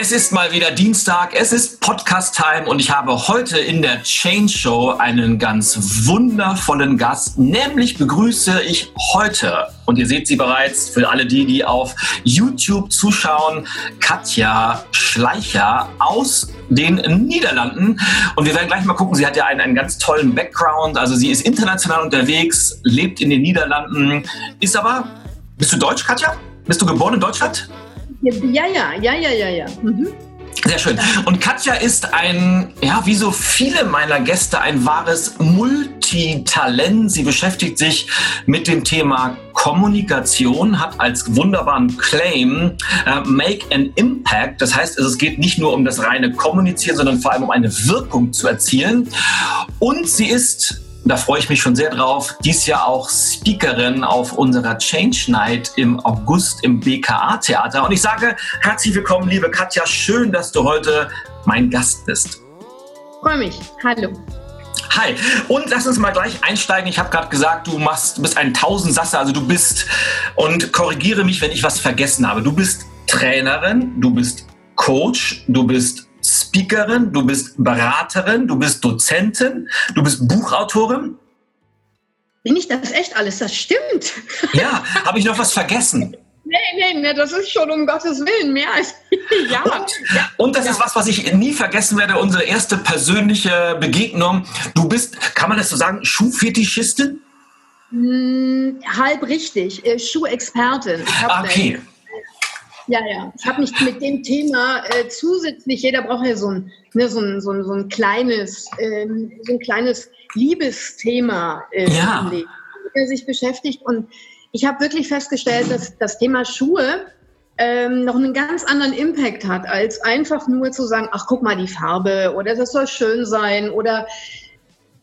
Es ist mal wieder Dienstag, es ist Podcast-Time und ich habe heute in der Change Show einen ganz wundervollen Gast. Nämlich begrüße ich heute, und ihr seht sie bereits für alle die, die auf YouTube zuschauen, Katja Schleicher aus den Niederlanden. Und wir werden gleich mal gucken, sie hat ja einen, einen ganz tollen Background. Also sie ist international unterwegs, lebt in den Niederlanden, ist aber, bist du Deutsch, Katja? Bist du geboren in Deutschland? Ja, ja, ja, ja, ja, ja. Mhm. Sehr schön. Und Katja ist ein, ja, wie so viele meiner Gäste, ein wahres Multitalent. Sie beschäftigt sich mit dem Thema Kommunikation, hat als wunderbaren Claim äh, Make an Impact. Das heißt, es geht nicht nur um das reine Kommunizieren, sondern vor allem um eine Wirkung zu erzielen. Und sie ist da freue ich mich schon sehr drauf. Dies Jahr auch Speakerin auf unserer Change Night im August im BKA Theater. Und ich sage herzlich willkommen, liebe Katja. Schön, dass du heute mein Gast bist. Freue mich. Hallo. Hi. Und lass uns mal gleich einsteigen. Ich habe gerade gesagt, du machst, du bist ein Tausendsasser. Also du bist, und korrigiere mich, wenn ich was vergessen habe. Du bist Trainerin, du bist Coach, du bist Speakerin, du bist Beraterin, du bist Dozentin, du bist Buchautorin. Bin ich das echt alles? Das stimmt. Ja, habe ich noch was vergessen? Nee, nee, nee, das ist schon um Gottes Willen mehr als ja. Und, und das ja. ist was, was ich nie vergessen werde, unsere erste persönliche Begegnung. Du bist, kann man das so sagen, Schuhfetischistin? Hm, halb richtig, äh, Schuhexpertin. Ah, okay. Ja, ja. Ich habe mich mit dem Thema äh, zusätzlich, jeder braucht ja so ein, ne, so ein, so ein, so ein kleines, ähm, so ein kleines Liebesthema äh, ja. im Leben, der sich beschäftigt. Und ich habe wirklich festgestellt, dass das Thema Schuhe ähm, noch einen ganz anderen Impact hat, als einfach nur zu sagen, ach guck mal die Farbe oder das soll schön sein oder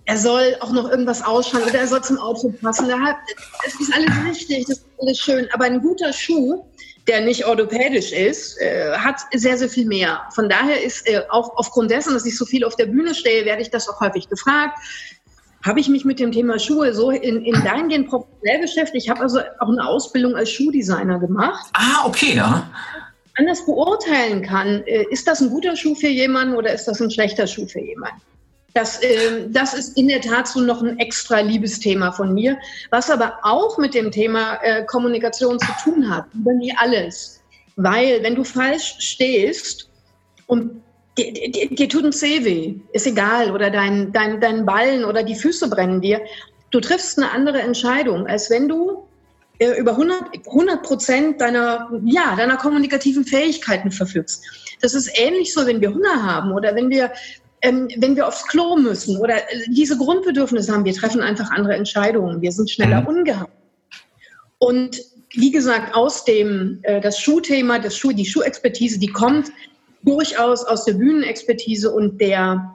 er soll auch noch irgendwas ausschauen oder er soll zum Outfit passen. Das ist alles richtig, das ist alles schön. Aber ein guter Schuh der nicht orthopädisch ist, äh, hat sehr, sehr viel mehr. Von daher ist äh, auch aufgrund dessen, dass ich so viel auf der Bühne stehe, werde ich das auch häufig gefragt. Habe ich mich mit dem Thema Schuhe so in, in dahingehend professionell beschäftigt? Ich habe also auch eine Ausbildung als Schuhdesigner gemacht. Ah, okay, ja. Anders beurteilen kann, äh, ist das ein guter Schuh für jemanden oder ist das ein schlechter Schuh für jemanden? Das, äh, das ist in der Tat so noch ein extra Liebesthema von mir, was aber auch mit dem Thema äh, Kommunikation zu tun hat, über nie alles. Weil wenn du falsch stehst und dir, dir, dir tut ein Zeh weh, ist egal, oder dein, dein, dein Ballen oder die Füße brennen dir, du triffst eine andere Entscheidung, als wenn du äh, über 100 Prozent deiner, ja, deiner kommunikativen Fähigkeiten verfügst. Das ist ähnlich so, wenn wir Hunger haben oder wenn wir ähm, wenn wir aufs Klo müssen oder äh, diese Grundbedürfnisse haben, wir treffen einfach andere Entscheidungen. Wir sind schneller mhm. ungehalten. Und wie gesagt, aus dem äh, das Schuhthema, das Schuh, die Schuhexpertise, die kommt durchaus aus der Bühnenexpertise und der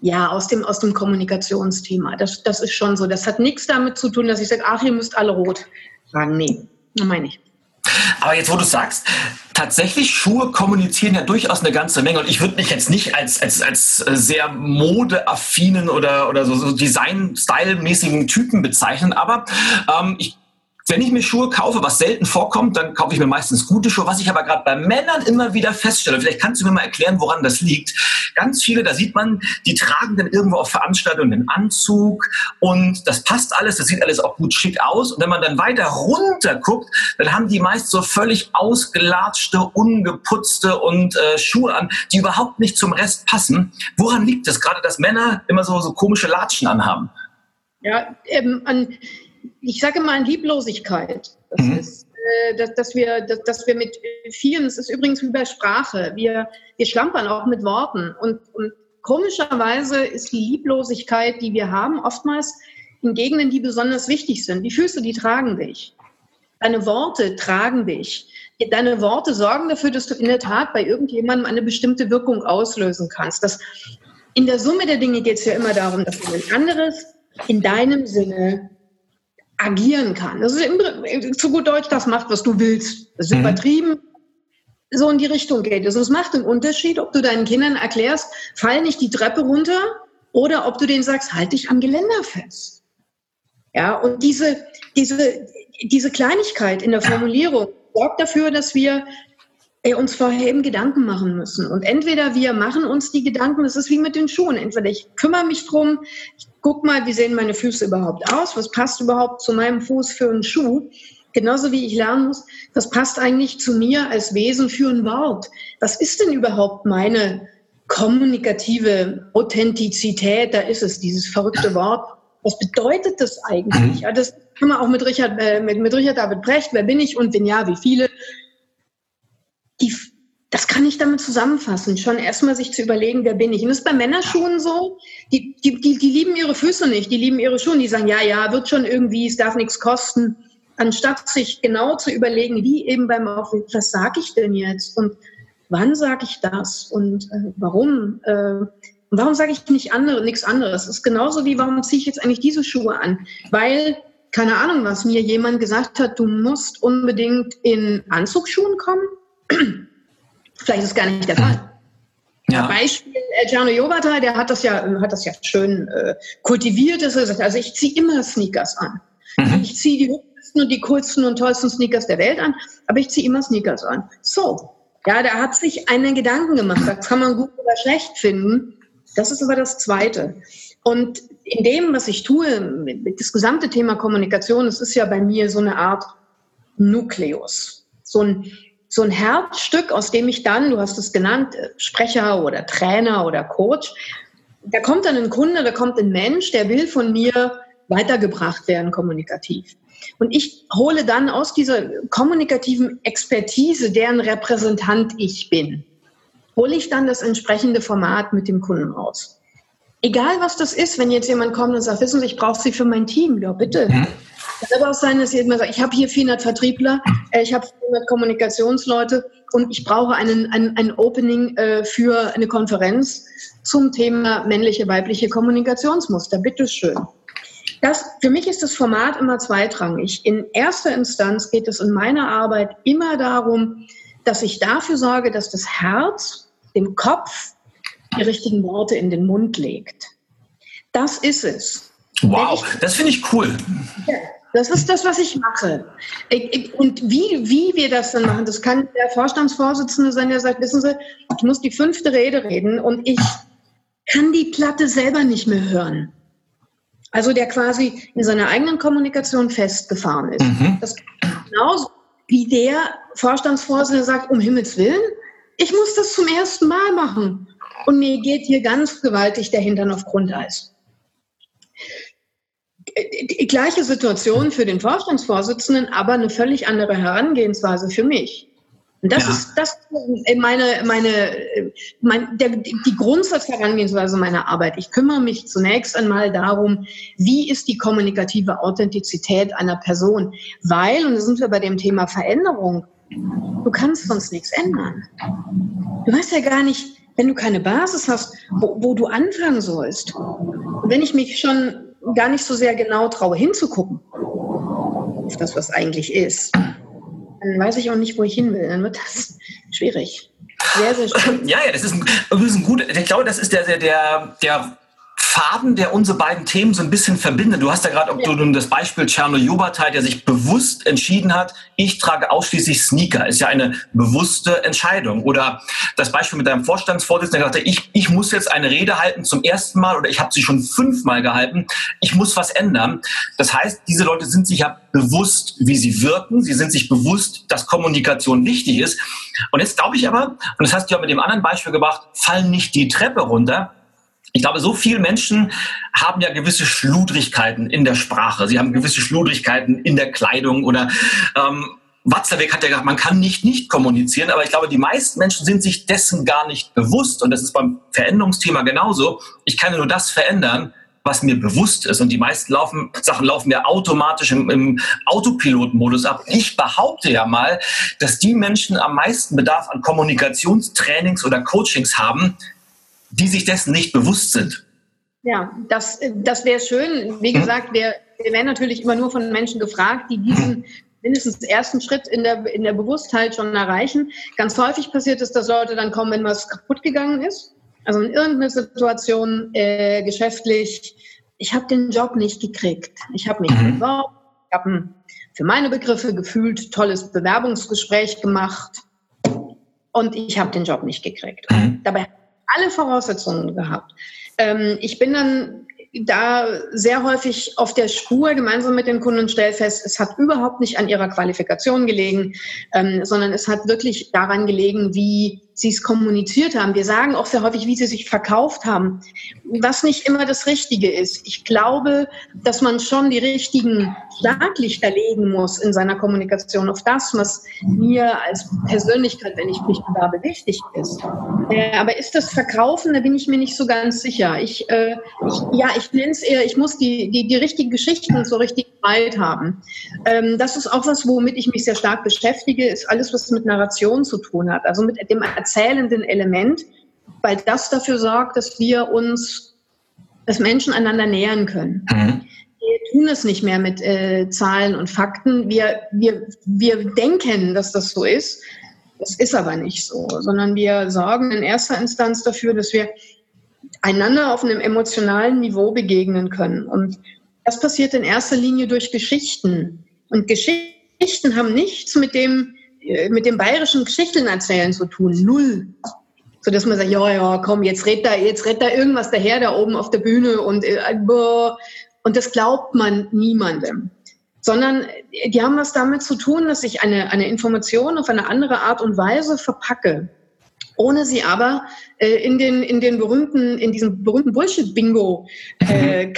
ja, aus dem, aus dem Kommunikationsthema. Das, das ist schon so. Das hat nichts damit zu tun, dass ich sage, ach, ihr müsst alle rot tragen. Nee, meine ich. Aber jetzt, wo du sagst, tatsächlich Schuhe kommunizieren ja durchaus eine ganze Menge. Und ich würde mich jetzt nicht als, als, als sehr modeaffinen oder, oder so, so Design-Style-mäßigen Typen bezeichnen. Aber ähm, ich wenn ich mir Schuhe kaufe, was selten vorkommt, dann kaufe ich mir meistens gute Schuhe. Was ich aber gerade bei Männern immer wieder feststelle, vielleicht kannst du mir mal erklären, woran das liegt. Ganz viele, da sieht man, die tragen dann irgendwo auf Veranstaltungen einen Anzug und das passt alles, das sieht alles auch gut schick aus. Und wenn man dann weiter runter guckt, dann haben die meist so völlig ausgelatschte, ungeputzte und äh, Schuhe an, die überhaupt nicht zum Rest passen. Woran liegt es gerade, dass Männer immer so, so komische Latschen anhaben? Ja, ähm, an ich sage mal an Lieblosigkeit. Das mhm. ist, äh, dass, dass, wir, dass, dass, wir mit vielen, es ist übrigens wie bei Sprache, wir, wir schlampern auch mit Worten. Und, und komischerweise ist die Lieblosigkeit, die wir haben, oftmals in Gegenden, die besonders wichtig sind. Die Füße, die tragen dich. Deine Worte tragen dich. Deine Worte sorgen dafür, dass du in der Tat bei irgendjemandem eine bestimmte Wirkung auslösen kannst. Das, in der Summe der Dinge geht es ja immer darum, dass du ein anderes in deinem Sinne agieren kann. Das ist im, zu gut Deutsch, das macht, was du willst. Das ist mhm. übertrieben. So in die Richtung geht es. Es macht einen Unterschied, ob du deinen Kindern erklärst, fall nicht die Treppe runter oder ob du denen sagst, halt dich am Geländer fest. Ja, und diese, diese, diese Kleinigkeit in der Formulierung sorgt dafür, dass wir uns vorher eben Gedanken machen müssen. Und entweder wir machen uns die Gedanken, das ist wie mit den Schuhen. Entweder ich kümmere mich drum, ich guck mal, wie sehen meine Füße überhaupt aus, was passt überhaupt zu meinem Fuß für einen Schuh. Genauso wie ich lernen muss, was passt eigentlich zu mir als Wesen für ein Wort? Was ist denn überhaupt meine kommunikative Authentizität? Da ist es, dieses verrückte Wort. Was bedeutet das eigentlich? Mhm. Ja, das kann man auch mit Richard, äh, mit, mit Richard David Brecht, wer bin ich und wenn ja, wie viele? Die, das kann ich damit zusammenfassen, schon erstmal sich zu überlegen, wer bin ich. Und das ist bei Männerschuhen so, die, die, die, die lieben ihre Füße nicht, die lieben ihre Schuhe, die sagen, ja, ja, wird schon irgendwie, es darf nichts kosten anstatt sich genau zu überlegen, wie eben beim Aufruf, was sage ich denn jetzt und wann sage ich das und äh, warum? Äh, warum sage ich nicht andere, nichts anderes? Das ist genauso wie, warum ziehe ich jetzt eigentlich diese Schuhe an? Weil, keine Ahnung, was mir jemand gesagt hat, du musst unbedingt in Anzugsschuhen kommen. Vielleicht ist es gar nicht der Fall. Ja. Beispiel äh, Gianno Jovata, der hat das ja, hat das ja schön äh, kultiviert. Also ich ziehe immer Sneakers an. Mhm. Ich ziehe die und die coolsten und tollsten Sneakers der Welt an, aber ich ziehe immer Sneakers an. So, ja, da hat sich einen Gedanken gemacht. Das kann man gut oder schlecht finden. Das ist aber das Zweite. Und in dem, was ich tue, das gesamte Thema Kommunikation, es ist ja bei mir so eine Art Nukleus. So ein, so ein Herzstück, aus dem ich dann, du hast es genannt, Sprecher oder Trainer oder Coach, da kommt dann ein Kunde, da kommt ein Mensch, der will von mir weitergebracht werden kommunikativ. Und ich hole dann aus dieser kommunikativen Expertise, deren Repräsentant ich bin, hole ich dann das entsprechende Format mit dem Kunden raus. Egal was das ist, wenn jetzt jemand kommt und sagt, wissen Sie, ich brauche Sie für mein Team, ja bitte. Es kann aber auch sein, dass jemand sagt, ich habe hier 400 Vertriebler, äh, ich habe 400 Kommunikationsleute und ich brauche einen, ein, ein Opening äh, für eine Konferenz zum Thema männliche, weibliche Kommunikationsmuster. Bitteschön. Das, für mich ist das Format immer zweitrangig. In erster Instanz geht es in meiner Arbeit immer darum, dass ich dafür sorge, dass das Herz dem Kopf die richtigen Worte in den Mund legt. Das ist es. Wow, ich, das finde ich cool. Ja, das ist das, was ich mache. Und wie, wie wir das dann machen, das kann der Vorstandsvorsitzende sein, der sagt, wissen Sie, ich muss die fünfte Rede reden und ich kann die Platte selber nicht mehr hören. Also der quasi in seiner eigenen Kommunikation festgefahren ist. Mhm. Das genauso wie der Vorstandsvorsitzende sagt, um Himmels Willen, ich muss das zum ersten Mal machen. Und mir geht hier ganz gewaltig der Hintern auf Grundeis. Die gleiche Situation für den Vorstandsvorsitzenden, aber eine völlig andere Herangehensweise für mich. Und das ja. ist das ist meine, meine, mein, der, die Grundsatzherangehensweise meiner Arbeit. Ich kümmere mich zunächst einmal darum, wie ist die kommunikative Authentizität einer Person? Weil, und da sind wir bei dem Thema Veränderung, du kannst sonst nichts ändern. Du weißt ja gar nicht, wenn du keine Basis hast, wo, wo du anfangen sollst. Und wenn ich mich schon gar nicht so sehr genau traue, hinzugucken auf das, was eigentlich ist, dann weiß ich auch nicht, wo ich hin will. Dann wird das schwierig. Sehr, sehr schwierig. Ja, ja, das ist ein, das ist ein gut, ich glaube, das ist der, der, der Faden, der unsere beiden Themen so ein bisschen verbindet. Du hast ja gerade ob du das Beispiel Czerno Jobatai, der sich bewusst entschieden hat, ich trage ausschließlich Sneaker. Ist ja eine bewusste Entscheidung. Oder das Beispiel mit deinem Vorstandsvorsitzenden, der sagte, ich, ich muss jetzt eine Rede halten zum ersten Mal oder ich habe sie schon fünfmal gehalten. Ich muss was ändern. Das heißt, diese Leute sind sich ja bewusst, wie sie wirken. Sie sind sich bewusst, dass Kommunikation wichtig ist. Und jetzt glaube ich aber, und das hast du ja mit dem anderen Beispiel gebracht, fallen nicht die Treppe runter, ich glaube, so viele Menschen haben ja gewisse Schludrigkeiten in der Sprache. Sie haben gewisse Schludrigkeiten in der Kleidung oder ähm, Watzlawick hat ja gesagt, man kann nicht nicht kommunizieren, aber ich glaube, die meisten Menschen sind sich dessen gar nicht bewusst und das ist beim Veränderungsthema genauso. Ich kann nur das verändern, was mir bewusst ist und die meisten laufen, Sachen laufen ja automatisch im, im Autopilotmodus ab. Ich behaupte ja mal, dass die Menschen am meisten Bedarf an Kommunikationstrainings oder Coachings haben, die sich dessen nicht bewusst sind. Ja, das, das wäre schön. Wie hm? gesagt, wir, wir werden natürlich immer nur von Menschen gefragt, die diesen mindestens ersten Schritt in der, in der Bewusstheit schon erreichen. Ganz häufig passiert es, dass Leute dann kommen, wenn was kaputt gegangen ist. Also in irgendeiner Situation äh, geschäftlich, ich habe den Job nicht gekriegt. Ich habe mich mhm. beworben, ich habe ein für meine Begriffe gefühlt tolles Bewerbungsgespräch gemacht und ich habe den Job nicht gekriegt. Mhm. Dabei alle Voraussetzungen gehabt. Ähm, ich bin dann da sehr häufig auf der Spur gemeinsam mit den Kunden und stelle fest, es hat überhaupt nicht an ihrer Qualifikation gelegen, ähm, sondern es hat wirklich daran gelegen, wie sie es kommuniziert haben. Wir sagen auch sehr häufig, wie sie sich verkauft haben, was nicht immer das Richtige ist. Ich glaube, dass man schon die richtigen Schlaglichter legen muss in seiner Kommunikation auf das, was mir als Persönlichkeit, wenn ich mich bewerbe, wichtig ist. Äh, aber ist das Verkaufen, da bin ich mir nicht so ganz sicher. Ich, äh, ich ja, ich nenne es eher, ich muss die, die, die richtigen Geschichten so richtig weit haben. Ähm, das ist auch was, womit ich mich sehr stark beschäftige, ist alles, was mit Narration zu tun hat, also mit dem erzählenden Element, weil das dafür sorgt, dass wir uns, dass Menschen einander nähern können. Mhm. Wir tun es nicht mehr mit äh, Zahlen und Fakten. Wir, wir, wir denken, dass das so ist. Das ist aber nicht so, sondern wir sorgen in erster Instanz dafür, dass wir einander auf einem emotionalen Niveau begegnen können. Und das passiert in erster Linie durch Geschichten. Und Geschichten haben nichts mit dem, mit dem bayerischen Geschichten erzählen zu tun. Null. So dass man sagt, ja, ja, komm, jetzt redet da, jetzt redet da irgendwas daher da oben auf der Bühne und, äh, und das glaubt man niemandem. Sondern äh, die haben was damit zu tun, dass ich eine, eine Information auf eine andere Art und Weise verpacke ohne sie aber äh, in den in den berühmten in diesem berühmten Bullshit-Bingo äh, mhm.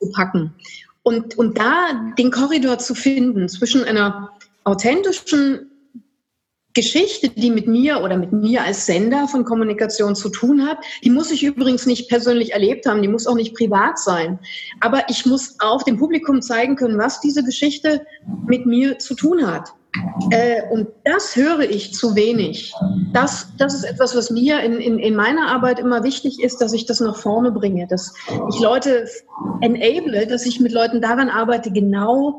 zu packen und und da den Korridor zu finden zwischen einer authentischen Geschichte, die mit mir oder mit mir als Sender von Kommunikation zu tun hat, die muss ich übrigens nicht persönlich erlebt haben, die muss auch nicht privat sein. Aber ich muss auch dem Publikum zeigen können, was diese Geschichte mit mir zu tun hat. Äh, und das höre ich zu wenig. Das, das ist etwas, was mir in, in, in meiner Arbeit immer wichtig ist, dass ich das nach vorne bringe, dass ich Leute enable, dass ich mit Leuten daran arbeite, genau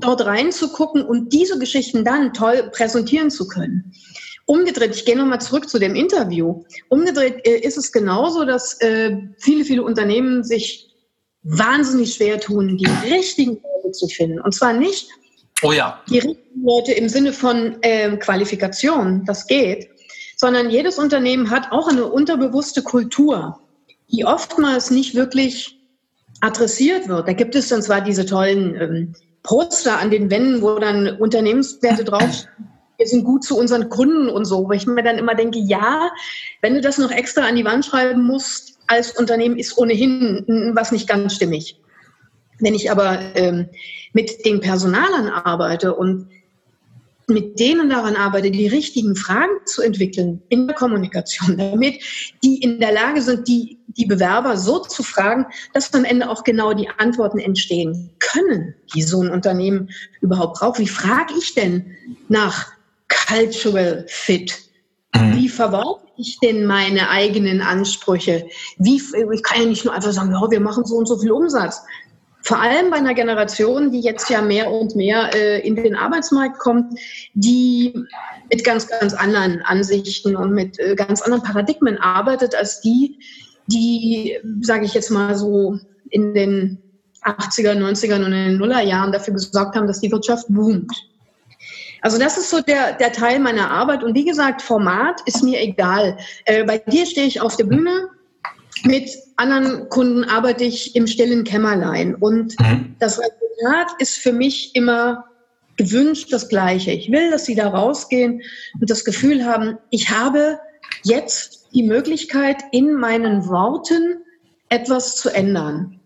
dort reinzugucken und diese Geschichten dann toll präsentieren zu können. Umgedreht, ich gehe nochmal zurück zu dem Interview. Umgedreht äh, ist es genauso, dass äh, viele, viele Unternehmen sich wahnsinnig schwer tun, die richtigen Leute zu finden. Und zwar nicht oh ja. die richtigen Leute im Sinne von äh, Qualifikation, das geht, sondern jedes Unternehmen hat auch eine unterbewusste Kultur, die oftmals nicht wirklich adressiert wird. Da gibt es dann zwar diese tollen ähm, Poster an den Wänden, wo dann Unternehmenswerte draufstehen. Wir sind gut zu unseren Kunden und so, wo ich mir dann immer denke, ja, wenn du das noch extra an die Wand schreiben musst, als Unternehmen ist ohnehin was nicht ganz stimmig. Wenn ich aber ähm, mit den Personalern arbeite und mit denen daran arbeite, die richtigen Fragen zu entwickeln in der Kommunikation, damit die in der Lage sind, die, die Bewerber so zu fragen, dass am Ende auch genau die Antworten entstehen können, die so ein Unternehmen überhaupt braucht. Wie frage ich denn nach Cultural Fit? Mhm. Wie verwalte ich denn meine eigenen Ansprüche? Wie, ich kann ja nicht nur einfach sagen, ja, wir machen so und so viel Umsatz. Vor allem bei einer Generation, die jetzt ja mehr und mehr äh, in den Arbeitsmarkt kommt, die mit ganz, ganz anderen Ansichten und mit äh, ganz anderen Paradigmen arbeitet, als die, die, sage ich jetzt mal so, in den 80er, 90er und in den Nullerjahren dafür gesorgt haben, dass die Wirtschaft boomt. Also das ist so der, der Teil meiner Arbeit. Und wie gesagt, Format ist mir egal. Äh, bei dir stehe ich auf der Bühne, mit anderen Kunden arbeite ich im stillen Kämmerlein. Und mhm. das Resultat ist für mich immer gewünscht das Gleiche. Ich will, dass sie da rausgehen und das Gefühl haben, ich habe jetzt die Möglichkeit, in meinen Worten etwas zu ändern.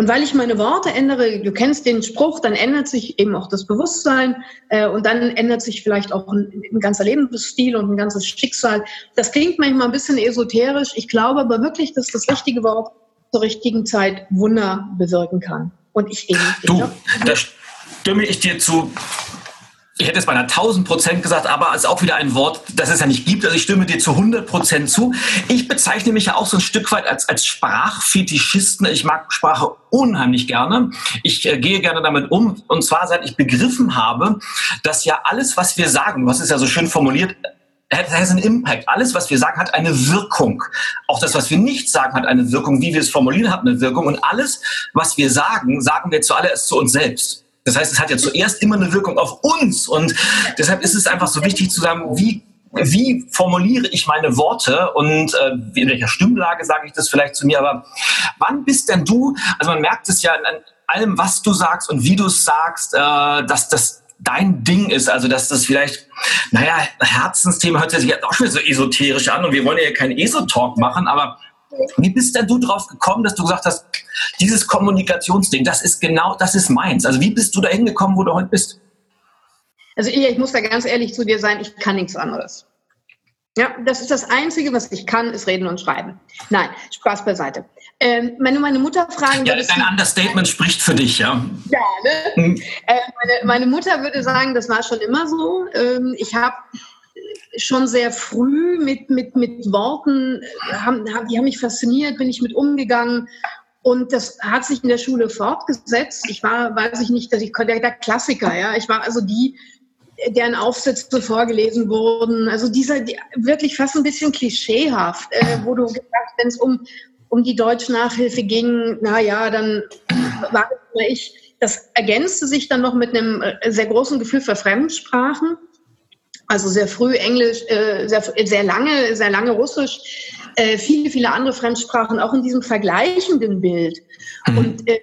Und weil ich meine Worte ändere, du kennst den Spruch, dann ändert sich eben auch das Bewusstsein äh, und dann ändert sich vielleicht auch ein, ein, ganzer Lebensstil und ein ganzes Schicksal. Das klingt manchmal ein bisschen esoterisch. Ich glaube aber wirklich, dass das richtige Wort zur richtigen Zeit Wunder bewirken kann. Und ich eben. Du, da stimme ich dir zu ich hätte es bei einer 1000 Prozent gesagt, aber es ist auch wieder ein Wort, das es ja nicht gibt. Also ich stimme dir zu 100 Prozent zu. Ich bezeichne mich ja auch so ein Stück weit als, als Sprachfetischisten. Ich mag Sprache unheimlich gerne. Ich äh, gehe gerne damit um. Und zwar seit ich begriffen habe, dass ja alles, was wir sagen, was ist ja so schön formuliert, hat, hat einen Impact. Alles, was wir sagen, hat eine Wirkung. Auch das, was wir nicht sagen, hat eine Wirkung. Wie wir es formulieren, hat eine Wirkung. Und alles, was wir sagen, sagen wir zuallererst zu uns selbst. Das heißt, es hat ja zuerst immer eine Wirkung auf uns und deshalb ist es einfach so wichtig zu sagen, wie wie formuliere ich meine Worte und äh, in welcher Stimmlage sage ich das vielleicht zu mir, aber wann bist denn du, also man merkt es ja an allem, was du sagst und wie du es sagst, äh, dass das dein Ding ist, also dass das vielleicht, naja, Herzensthema hört sich jetzt auch schon so esoterisch an und wir wollen ja keinen ESO-Talk machen, aber wie bist denn du drauf gekommen, dass du gesagt hast, dieses Kommunikationsding, das ist genau, das ist meins. Also wie bist du da hingekommen, wo du heute bist? Also ich, ich muss da ganz ehrlich zu dir sein, ich kann nichts anderes. Ja, das ist das Einzige, was ich kann, ist reden und schreiben. Nein, Spaß beiseite. Ähm, wenn du meine Mutter fragen Ja, dein Understatement spricht für dich, ja. Ja, ne? Mhm. Äh, meine, meine, Mutter würde sagen, das war schon immer so. Ähm, ich habe schon sehr früh mit, mit, mit Worten, äh, haben, die haben mich fasziniert, bin ich mit umgegangen. Und das hat sich in der Schule fortgesetzt. Ich war, weiß ich nicht, dass ich der, der Klassiker, ja. Ich war also die, deren Aufsätze vorgelesen wurden. Also dieser die, wirklich fast ein bisschen klischeehaft, äh, wo du gesagt, wenn es um, um die Deutschnachhilfe ging, na ja, dann war ich. Das ergänzte sich dann noch mit einem äh, sehr großen Gefühl für Fremdsprachen. Also sehr früh Englisch, äh, sehr, sehr lange, sehr lange Russisch, äh, viele, viele andere Fremdsprachen, auch in diesem vergleichenden Bild. Mhm. Und äh,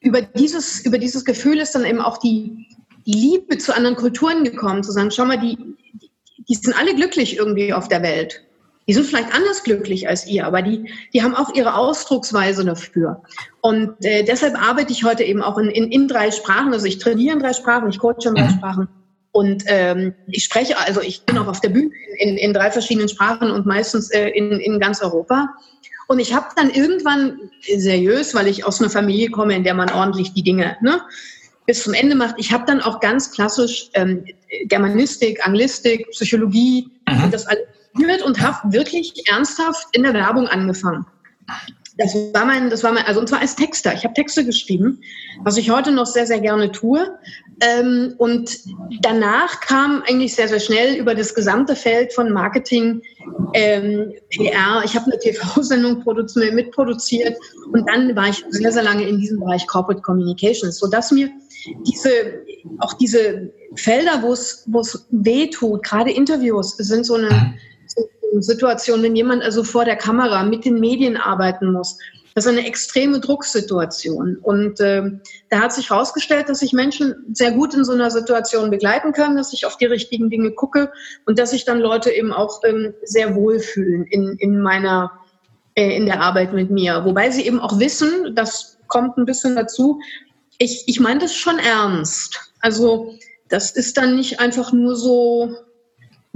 über dieses, über dieses Gefühl ist dann eben auch die, die Liebe zu anderen Kulturen gekommen, zu sagen, schau mal, die, die sind alle glücklich irgendwie auf der Welt. Die sind vielleicht anders glücklich als ihr, aber die, die haben auch ihre Ausdrucksweise dafür. Und äh, deshalb arbeite ich heute eben auch in, in, in drei Sprachen. Also ich trainiere in drei Sprachen, ich coache in drei mhm. Sprachen und ähm, ich spreche, also ich bin auch auf der Bühne in, in drei verschiedenen Sprachen und meistens äh, in, in ganz Europa. Und ich habe dann irgendwann seriös, weil ich aus einer Familie komme, in der man ordentlich die Dinge ne, bis zum Ende macht, ich habe dann auch ganz klassisch ähm, Germanistik, Anglistik, Psychologie mhm. das alles und habe wirklich ernsthaft in der Werbung angefangen. Das war mein, das war mein, also und zwar als Texter. Ich habe Texte geschrieben, was ich heute noch sehr, sehr gerne tue. Ähm, und danach kam eigentlich sehr, sehr schnell über das gesamte Feld von Marketing, ähm, PR. Ich habe eine TV-Sendung mitproduziert und dann war ich sehr, sehr lange in diesem Bereich Corporate Communications, sodass mir diese, auch diese Felder, wo es, weh tut, gerade Interviews, sind so eine, Situation, wenn jemand also vor der Kamera mit den Medien arbeiten muss. Das ist eine extreme Drucksituation. Und äh, da hat sich herausgestellt, dass ich Menschen sehr gut in so einer Situation begleiten kann, dass ich auf die richtigen Dinge gucke und dass sich dann Leute eben auch ähm, sehr wohlfühlen in, in meiner, äh, in der Arbeit mit mir. Wobei sie eben auch wissen, das kommt ein bisschen dazu, ich, ich meine das schon ernst. Also das ist dann nicht einfach nur so,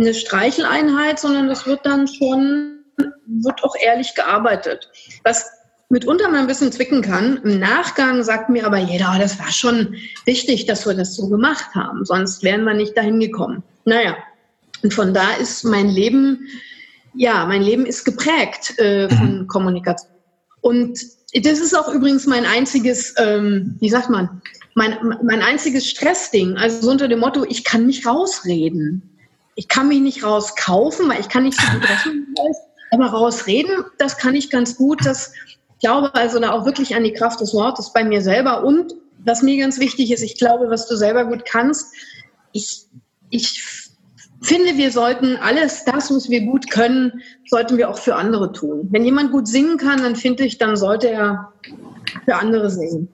eine Streicheleinheit, sondern das wird dann schon, wird auch ehrlich gearbeitet. Was mitunter mal ein bisschen zwicken kann. Im Nachgang sagt mir aber jeder, das war schon wichtig, dass wir das so gemacht haben, sonst wären wir nicht dahin gekommen. Naja, und von da ist mein Leben, ja, mein Leben ist geprägt äh, von mhm. Kommunikation. Und das ist auch übrigens mein einziges, ähm, wie sagt man, mein, mein einziges Stressding. Also so unter dem Motto, ich kann nicht rausreden ich kann mich nicht rauskaufen, weil ich kann nicht so gut rechnen. Aber rausreden, das kann ich ganz gut. Das ich glaube also da auch wirklich an die Kraft des Wortes bei mir selber. Und was mir ganz wichtig ist, ich glaube, was du selber gut kannst, ich, ich finde, wir sollten alles das, was wir gut können, sollten wir auch für andere tun. Wenn jemand gut singen kann, dann finde ich, dann sollte er für andere singen.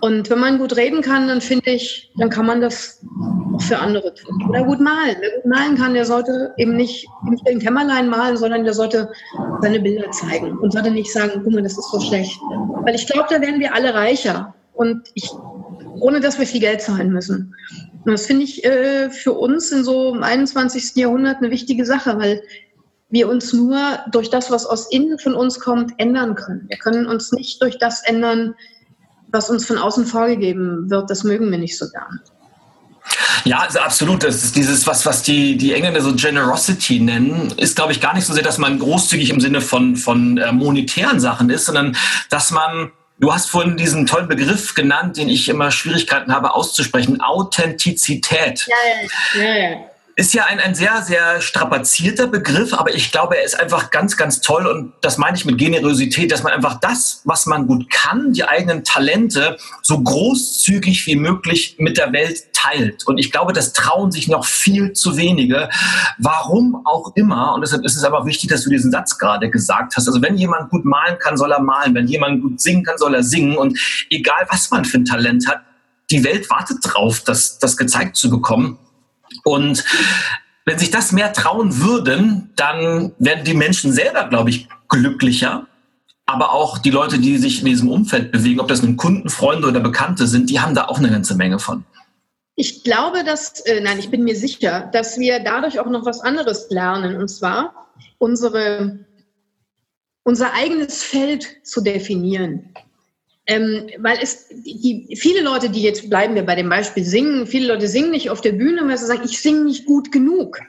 Und wenn man gut reden kann, dann finde ich, dann kann man das auch für andere tun. Oder gut malen. Wer gut malen kann, der sollte eben nicht im Kämmerlein malen, sondern der sollte seine Bilder zeigen und sollte nicht sagen, guck mal, das ist so schlecht. Weil ich glaube, da werden wir alle reicher. Und ich, ohne dass wir viel Geld zahlen müssen. Und das finde ich äh, für uns in so im 21. Jahrhundert eine wichtige Sache, weil wir uns nur durch das, was aus innen von uns kommt, ändern können. Wir können uns nicht durch das ändern, was uns von außen vorgegeben wird, das mögen wir nicht so gern. Ja, also absolut. Das ist dieses, was, was die, die Engländer so Generosity nennen, ist, glaube ich, gar nicht so sehr, dass man großzügig im Sinne von, von äh, monetären Sachen ist, sondern dass man, du hast vorhin diesen tollen Begriff genannt, den ich immer Schwierigkeiten habe auszusprechen, Authentizität. Ja, ja, ja. Ist ja ein, ein sehr, sehr strapazierter Begriff, aber ich glaube, er ist einfach ganz, ganz toll und das meine ich mit Generosität, dass man einfach das, was man gut kann, die eigenen Talente so großzügig wie möglich mit der Welt teilt. Und ich glaube, das trauen sich noch viel zu wenige. Warum auch immer. Und deshalb ist es aber wichtig, dass du diesen Satz gerade gesagt hast. Also wenn jemand gut malen kann, soll er malen. Wenn jemand gut singen kann, soll er singen. Und egal, was man für ein Talent hat, die Welt wartet drauf, das, das gezeigt zu bekommen. Und wenn sich das mehr trauen würden, dann werden die Menschen selber, glaube ich, glücklicher. Aber auch die Leute, die sich in diesem Umfeld bewegen, ob das nun Kunden, Freunde oder Bekannte sind, die haben da auch eine ganze Menge von. Ich glaube, dass, äh, nein, ich bin mir sicher, dass wir dadurch auch noch was anderes lernen. Und zwar unsere, unser eigenes Feld zu definieren. Ähm, weil es die, viele Leute, die jetzt bleiben wir bei dem Beispiel singen, viele Leute singen nicht auf der Bühne, weil sie sagen, ich singe nicht gut genug.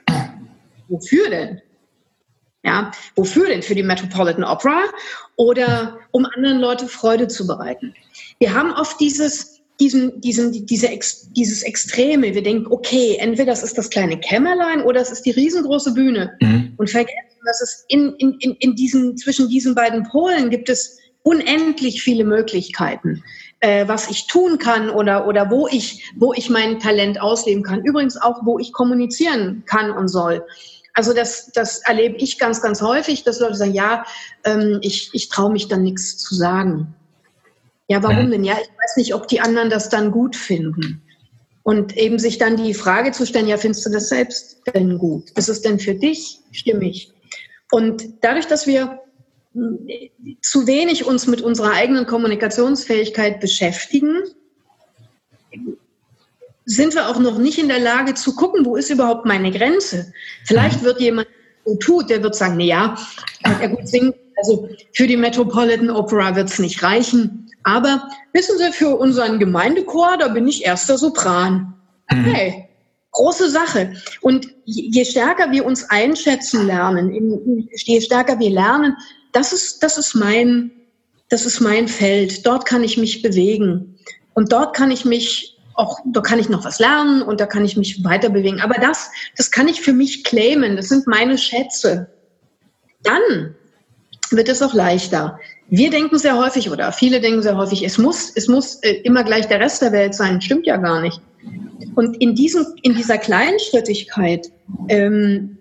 Wofür denn? Ja, wofür denn? Für die Metropolitan Opera oder um anderen Leute Freude zu bereiten? Wir haben oft dieses, diesen, diesen, diese, dieses Extreme. Wir denken, okay, entweder das ist das kleine Kämmerlein oder es ist die riesengroße Bühne. Mhm. Und vergessen, dass es in, in, in, in diesen, zwischen diesen beiden Polen gibt es unendlich viele Möglichkeiten, äh, was ich tun kann oder, oder wo, ich, wo ich mein Talent ausleben kann. Übrigens auch, wo ich kommunizieren kann und soll. Also das, das erlebe ich ganz, ganz häufig, dass Leute sagen, ja, ähm, ich, ich traue mich dann nichts zu sagen. Ja, warum denn? Ja, ich weiß nicht, ob die anderen das dann gut finden. Und eben sich dann die Frage zu stellen, ja, findest du das selbst denn gut? Ist es denn für dich stimmig? Und dadurch, dass wir zu wenig uns mit unserer eigenen Kommunikationsfähigkeit beschäftigen, sind wir auch noch nicht in der Lage zu gucken, wo ist überhaupt meine Grenze. Vielleicht wird jemand so tut, der wird sagen, na ja, er gut singen, also für die Metropolitan Opera wird es nicht reichen. Aber wissen Sie, für unseren Gemeindechor, da bin ich erster Sopran. Mhm. Hey, große Sache. Und je stärker wir uns einschätzen lernen, je stärker wir lernen, das ist, das ist mein, das ist mein Feld. Dort kann ich mich bewegen. Und dort kann ich mich auch, da kann ich noch was lernen und da kann ich mich weiter bewegen. Aber das, das kann ich für mich claimen. Das sind meine Schätze. Dann wird es auch leichter. Wir denken sehr häufig oder viele denken sehr häufig, es muss, es muss äh, immer gleich der Rest der Welt sein. Stimmt ja gar nicht. Und in, diesem, in dieser Kleinschrittigkeit ähm,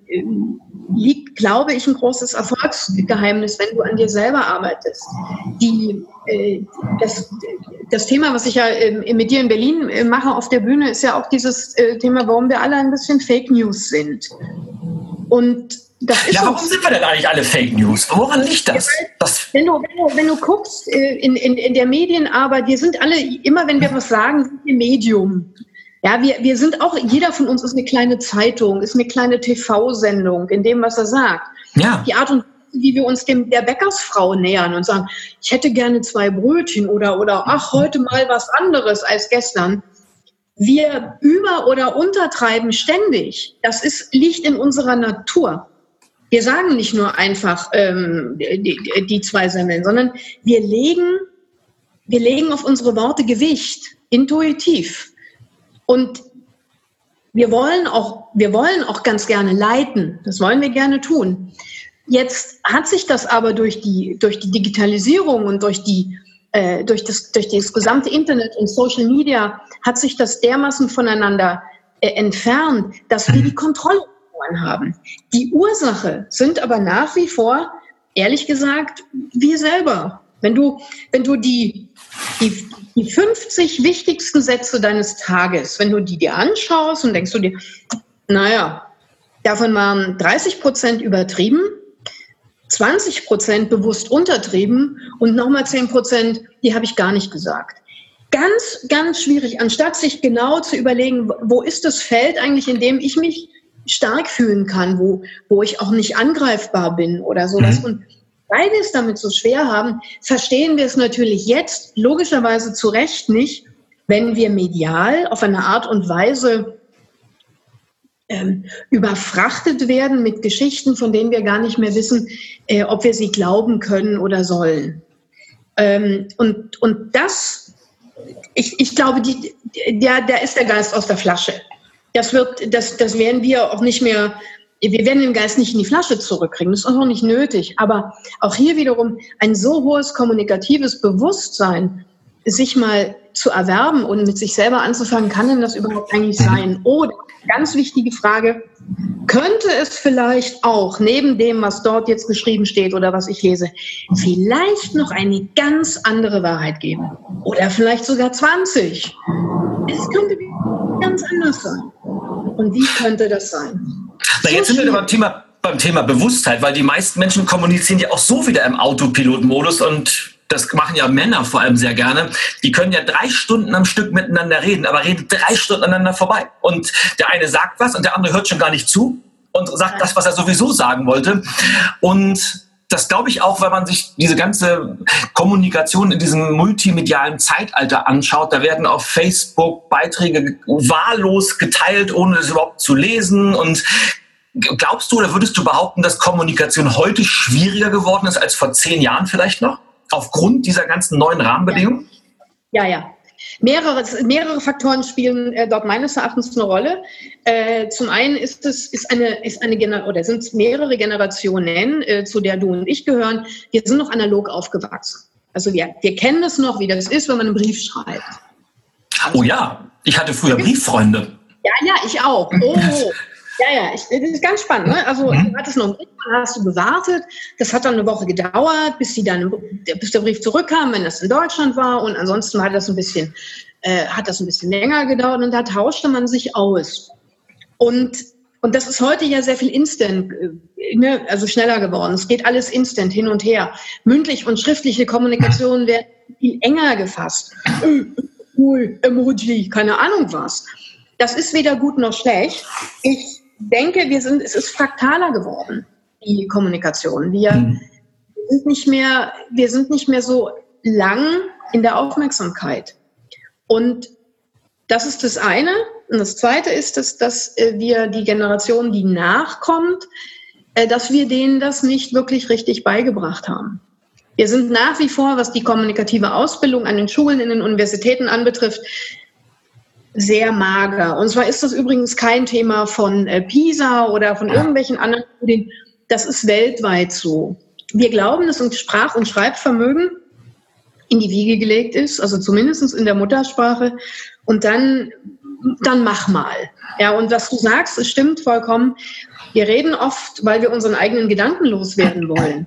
liegt, glaube ich, ein großes Erfolgsgeheimnis, wenn du an dir selber arbeitest. Die, äh, das, das Thema, was ich ja äh, mit dir in Berlin äh, mache auf der Bühne, ist ja auch dieses äh, Thema, warum wir alle ein bisschen Fake News sind. Und das ist ja, warum sind wir denn eigentlich alle Fake News? Woran liegt das? das wenn, du, wenn, du, wenn du guckst äh, in, in, in der Medienarbeit, wir sind alle, immer wenn wir was sagen, sind wir Medium. Ja, wir, wir sind auch, jeder von uns ist eine kleine Zeitung, ist eine kleine TV-Sendung in dem, was er sagt. Ja. Die Art und Weise, wie wir uns dem, der Bäckersfrau nähern und sagen, ich hätte gerne zwei Brötchen oder, oder ach, heute mal was anderes als gestern. Wir über- oder untertreiben ständig. Das ist, liegt in unserer Natur. Wir sagen nicht nur einfach ähm, die, die zwei Semmeln, sondern wir legen, wir legen auf unsere Worte Gewicht, intuitiv. Und wir wollen auch, wir wollen auch ganz gerne leiten. Das wollen wir gerne tun. Jetzt hat sich das aber durch die, durch die Digitalisierung und durch die, äh, durch das, durch das gesamte Internet und Social Media hat sich das dermaßen voneinander äh, entfernt, dass wir die Kontrolle haben. Die Ursache sind aber nach wie vor, ehrlich gesagt, wir selber. Wenn du, wenn du die, die, die 50 wichtigsten Sätze deines Tages, wenn du die dir anschaust und denkst du dir, naja, davon waren 30 Prozent übertrieben, 20 Prozent bewusst untertrieben und nochmal 10 Prozent, die habe ich gar nicht gesagt. Ganz, ganz schwierig, anstatt sich genau zu überlegen, wo ist das Feld eigentlich, in dem ich mich stark fühlen kann, wo, wo ich auch nicht angreifbar bin oder sowas. Mhm. Und weil wir es damit so schwer haben, verstehen wir es natürlich jetzt logischerweise zu Recht nicht, wenn wir medial auf eine Art und Weise ähm, überfrachtet werden mit Geschichten, von denen wir gar nicht mehr wissen, äh, ob wir sie glauben können oder sollen. Ähm, und, und das, ich, ich glaube, die, der, der ist der Geist aus der Flasche. Das wird, das, das werden wir auch nicht mehr, wir werden den Geist nicht in die Flasche zurückkriegen. Das ist auch nicht nötig. Aber auch hier wiederum ein so hohes kommunikatives Bewusstsein, sich mal zu erwerben und mit sich selber anzufangen, kann denn das überhaupt eigentlich sein? Oder ganz wichtige Frage, könnte es vielleicht auch neben dem, was dort jetzt geschrieben steht oder was ich lese, vielleicht noch eine ganz andere Wahrheit geben? Oder vielleicht sogar 20? Es könnte ganz anders sein. Und wie könnte das sein? Na, jetzt sind wir beim Thema, beim Thema Bewusstheit, weil die meisten Menschen kommunizieren ja auch so wieder im Autopilotmodus und das machen ja Männer vor allem sehr gerne, die können ja drei Stunden am Stück miteinander reden, aber reden drei Stunden aneinander vorbei. Und der eine sagt was und der andere hört schon gar nicht zu und sagt das, was er sowieso sagen wollte. Und das glaube ich auch, wenn man sich diese ganze Kommunikation in diesem multimedialen Zeitalter anschaut. Da werden auf Facebook Beiträge wahllos geteilt, ohne es überhaupt zu lesen. Und glaubst du oder würdest du behaupten, dass Kommunikation heute schwieriger geworden ist als vor zehn Jahren vielleicht noch? Aufgrund dieser ganzen neuen Rahmenbedingungen? Ja, ja. Mehrere, mehrere Faktoren spielen äh, dort meines Erachtens eine Rolle. Äh, zum einen ist es ist eine ist eine Gener oder sind es mehrere Generationen, äh, zu der du und ich gehören. Wir sind noch analog aufgewachsen. Also wir, wir kennen es noch, wie das ist, wenn man einen Brief schreibt. Oh ja, ich hatte früher Brieffreunde. Ja, ja, ich auch. Oh, Ja, ja, ich, das ist ganz spannend. Ne? Also mhm. du hattest noch einen Brief, hast du gewartet. Das hat dann eine Woche gedauert, bis, die dann, bis der Brief zurückkam, wenn das in Deutschland war. Und ansonsten hat das ein bisschen, äh, hat das ein bisschen länger gedauert und da tauschte man sich aus. Und, und das ist heute ja sehr viel instant, äh, ne? also schneller geworden. Es geht alles instant hin und her. Mündlich und schriftliche Kommunikation werden viel enger gefasst. Cool, Emoji, keine Ahnung was. Das ist weder gut noch schlecht. Ich denke, wir sind, es ist fraktaler geworden, die Kommunikation. Wir mhm. sind nicht mehr, wir sind nicht mehr so lang in der Aufmerksamkeit. Und das ist das eine. Und das zweite ist, dass, dass äh, wir die Generation, die nachkommt, äh, dass wir denen das nicht wirklich richtig beigebracht haben. Wir sind nach wie vor, was die kommunikative Ausbildung an den Schulen, in den Universitäten anbetrifft, sehr mager. Und zwar ist das übrigens kein Thema von äh, PISA oder von irgendwelchen anderen Studien. Das ist weltweit so. Wir glauben, dass uns Sprach- und Schreibvermögen in die Wiege gelegt ist, also zumindest in der Muttersprache. Und dann, dann mach mal. Ja, und was du sagst, es stimmt vollkommen. Wir reden oft, weil wir unseren eigenen Gedanken loswerden wollen.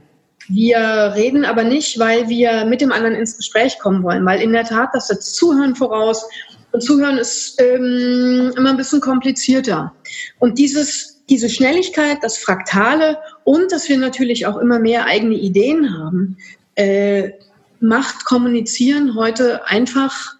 Wir reden aber nicht, weil wir mit dem anderen ins Gespräch kommen wollen, weil in der Tat das Zuhören voraus und Zuhören ist ähm, immer ein bisschen komplizierter. Und dieses, diese Schnelligkeit, das Fraktale und dass wir natürlich auch immer mehr eigene Ideen haben, äh, macht Kommunizieren heute einfach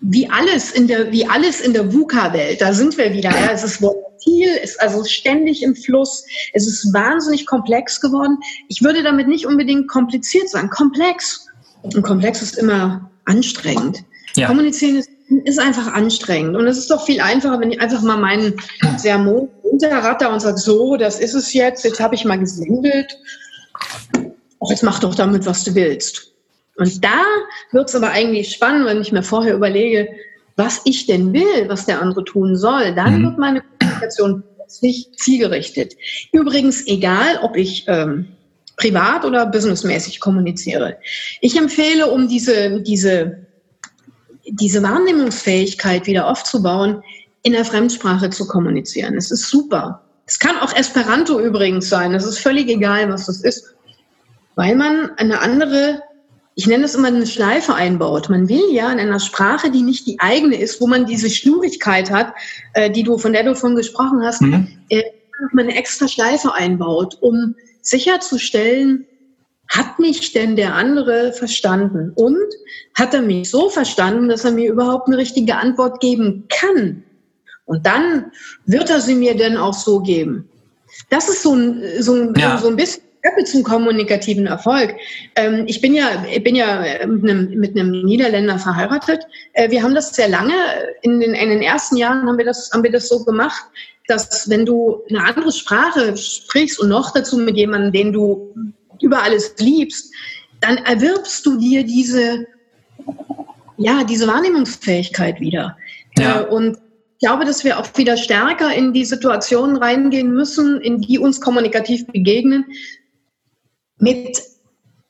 wie alles in der, wie alles in der VUCA-Welt. Da sind wir wieder. Ja. Es ist volatil, ist also ständig im Fluss. Es ist wahnsinnig komplex geworden. Ich würde damit nicht unbedingt kompliziert sagen. Komplex. Und komplex ist immer anstrengend. Ja. Kommunizieren ist ist einfach anstrengend. Und es ist doch viel einfacher, wenn ich einfach mal meinen Sermon runterratter und sage, so, das ist es jetzt, jetzt habe ich mal gesendet. Auch jetzt mach doch damit, was du willst. Und da wird es aber eigentlich spannend, wenn ich mir vorher überlege, was ich denn will, was der andere tun soll. Dann mhm. wird meine Kommunikation plötzlich zielgerichtet. Übrigens, egal, ob ich ähm, privat oder businessmäßig kommuniziere. Ich empfehle, um diese, diese diese Wahrnehmungsfähigkeit wieder aufzubauen, in der Fremdsprache zu kommunizieren. Es ist super. Es kann auch Esperanto übrigens sein. Es ist völlig egal, was das ist, weil man eine andere, ich nenne es immer eine Schleife einbaut. Man will ja in einer Sprache, die nicht die eigene ist, wo man diese Schnurigkeit hat, äh, die du, von der du von gesprochen hast, mhm. äh, man eine extra Schleife einbaut, um sicherzustellen, hat mich denn der andere verstanden? Und hat er mich so verstanden, dass er mir überhaupt eine richtige Antwort geben kann? Und dann wird er sie mir denn auch so geben. Das ist so ein, so ein, ja. so ein bisschen zum kommunikativen Erfolg. Ähm, ich bin ja, ich bin ja mit einem, mit einem Niederländer verheiratet. Äh, wir haben das sehr lange, in den, in den ersten Jahren haben wir, das, haben wir das so gemacht, dass wenn du eine andere Sprache sprichst und noch dazu mit jemandem, den du über alles liebst, dann erwirbst du dir diese, ja, diese Wahrnehmungsfähigkeit wieder. Ja. Äh, und glaube, dass wir auch wieder stärker in die Situationen reingehen müssen, in die uns kommunikativ begegnen, mit,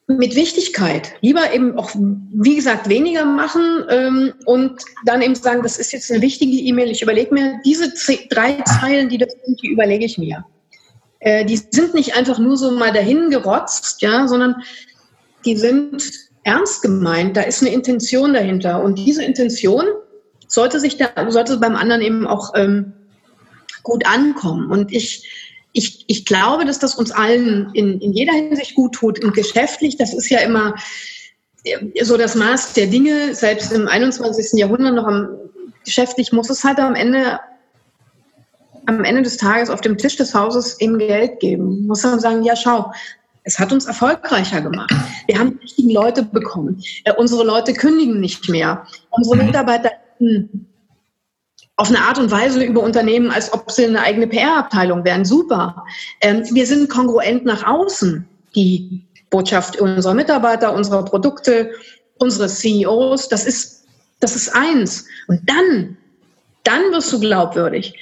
mit Wichtigkeit. Lieber eben auch, wie gesagt, weniger machen ähm, und dann eben sagen, das ist jetzt eine wichtige E-Mail, ich überlege mir, diese drei Zeilen, die das sind, die überlege ich mir. Äh, die sind nicht einfach nur so mal dahin gerotzt, ja, sondern die sind ernst gemeint. Da ist eine Intention dahinter. Und diese Intention sollte sich da, sollte beim anderen eben auch ähm, gut ankommen. Und ich, ich, ich glaube, dass das uns allen in, in jeder Hinsicht gut tut. Und geschäftlich, das ist ja immer äh, so das Maß der Dinge, selbst im 21. Jahrhundert noch am, geschäftlich muss es halt am Ende am Ende des Tages auf dem Tisch des Hauses eben Geld geben. Muss man sagen, ja, schau, es hat uns erfolgreicher gemacht. Wir haben die richtigen Leute bekommen. Äh, unsere Leute kündigen nicht mehr. Unsere mhm. Mitarbeiter auf eine Art und Weise über Unternehmen, als ob sie eine eigene PR-Abteilung wären. Super. Ähm, wir sind kongruent nach außen. Die Botschaft unserer Mitarbeiter, unserer Produkte, unseres CEOs, das ist, das ist eins. Und dann dann wirst du glaubwürdig.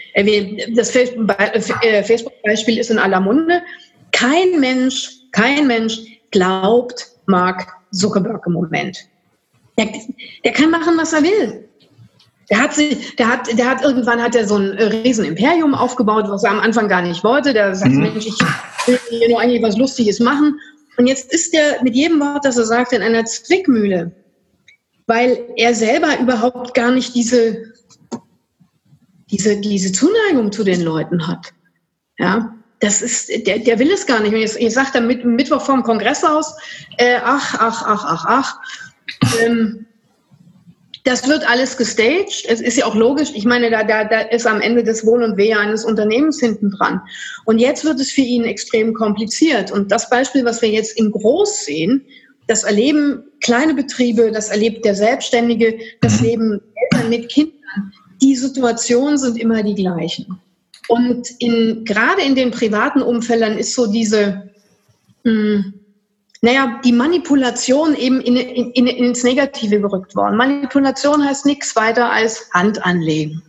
Das äh, Facebook-Beispiel ist in aller Munde. Kein Mensch, kein Mensch glaubt Mark Zuckerberg im Moment. Der, der kann machen, was er will. Der hat, sich, der hat, der hat irgendwann hat er so ein Riesenimperium aufgebaut, was er am Anfang gar nicht wollte. Der sagt, mhm. Mensch, ich will hier nur eigentlich was Lustiges machen. Und jetzt ist er mit jedem Wort, das er sagt, in einer Zwickmühle, weil er selber überhaupt gar nicht diese diese, diese Zuneigung zu den Leuten hat. Ja, das ist, der, der will es gar nicht. Und jetzt, ich sage dann mit, Mittwoch vorm Kongress aus, äh, ach, ach, ach, ach, ach. Ähm, das wird alles gestaged. Es ist ja auch logisch. Ich meine, da, da, da ist am Ende das Wohl und Wehe eines Unternehmens hinten dran. Und jetzt wird es für ihn extrem kompliziert. Und das Beispiel, was wir jetzt im Groß sehen, das erleben kleine Betriebe, das erlebt der Selbstständige, das mhm. leben Eltern mit Kindern die Situationen sind immer die gleichen. Und in, gerade in den privaten Umfeldern ist so diese, mh, hm, naja, die Manipulation eben in, in, in, ins Negative gerückt worden. Manipulation heißt nichts weiter als Hand anlegen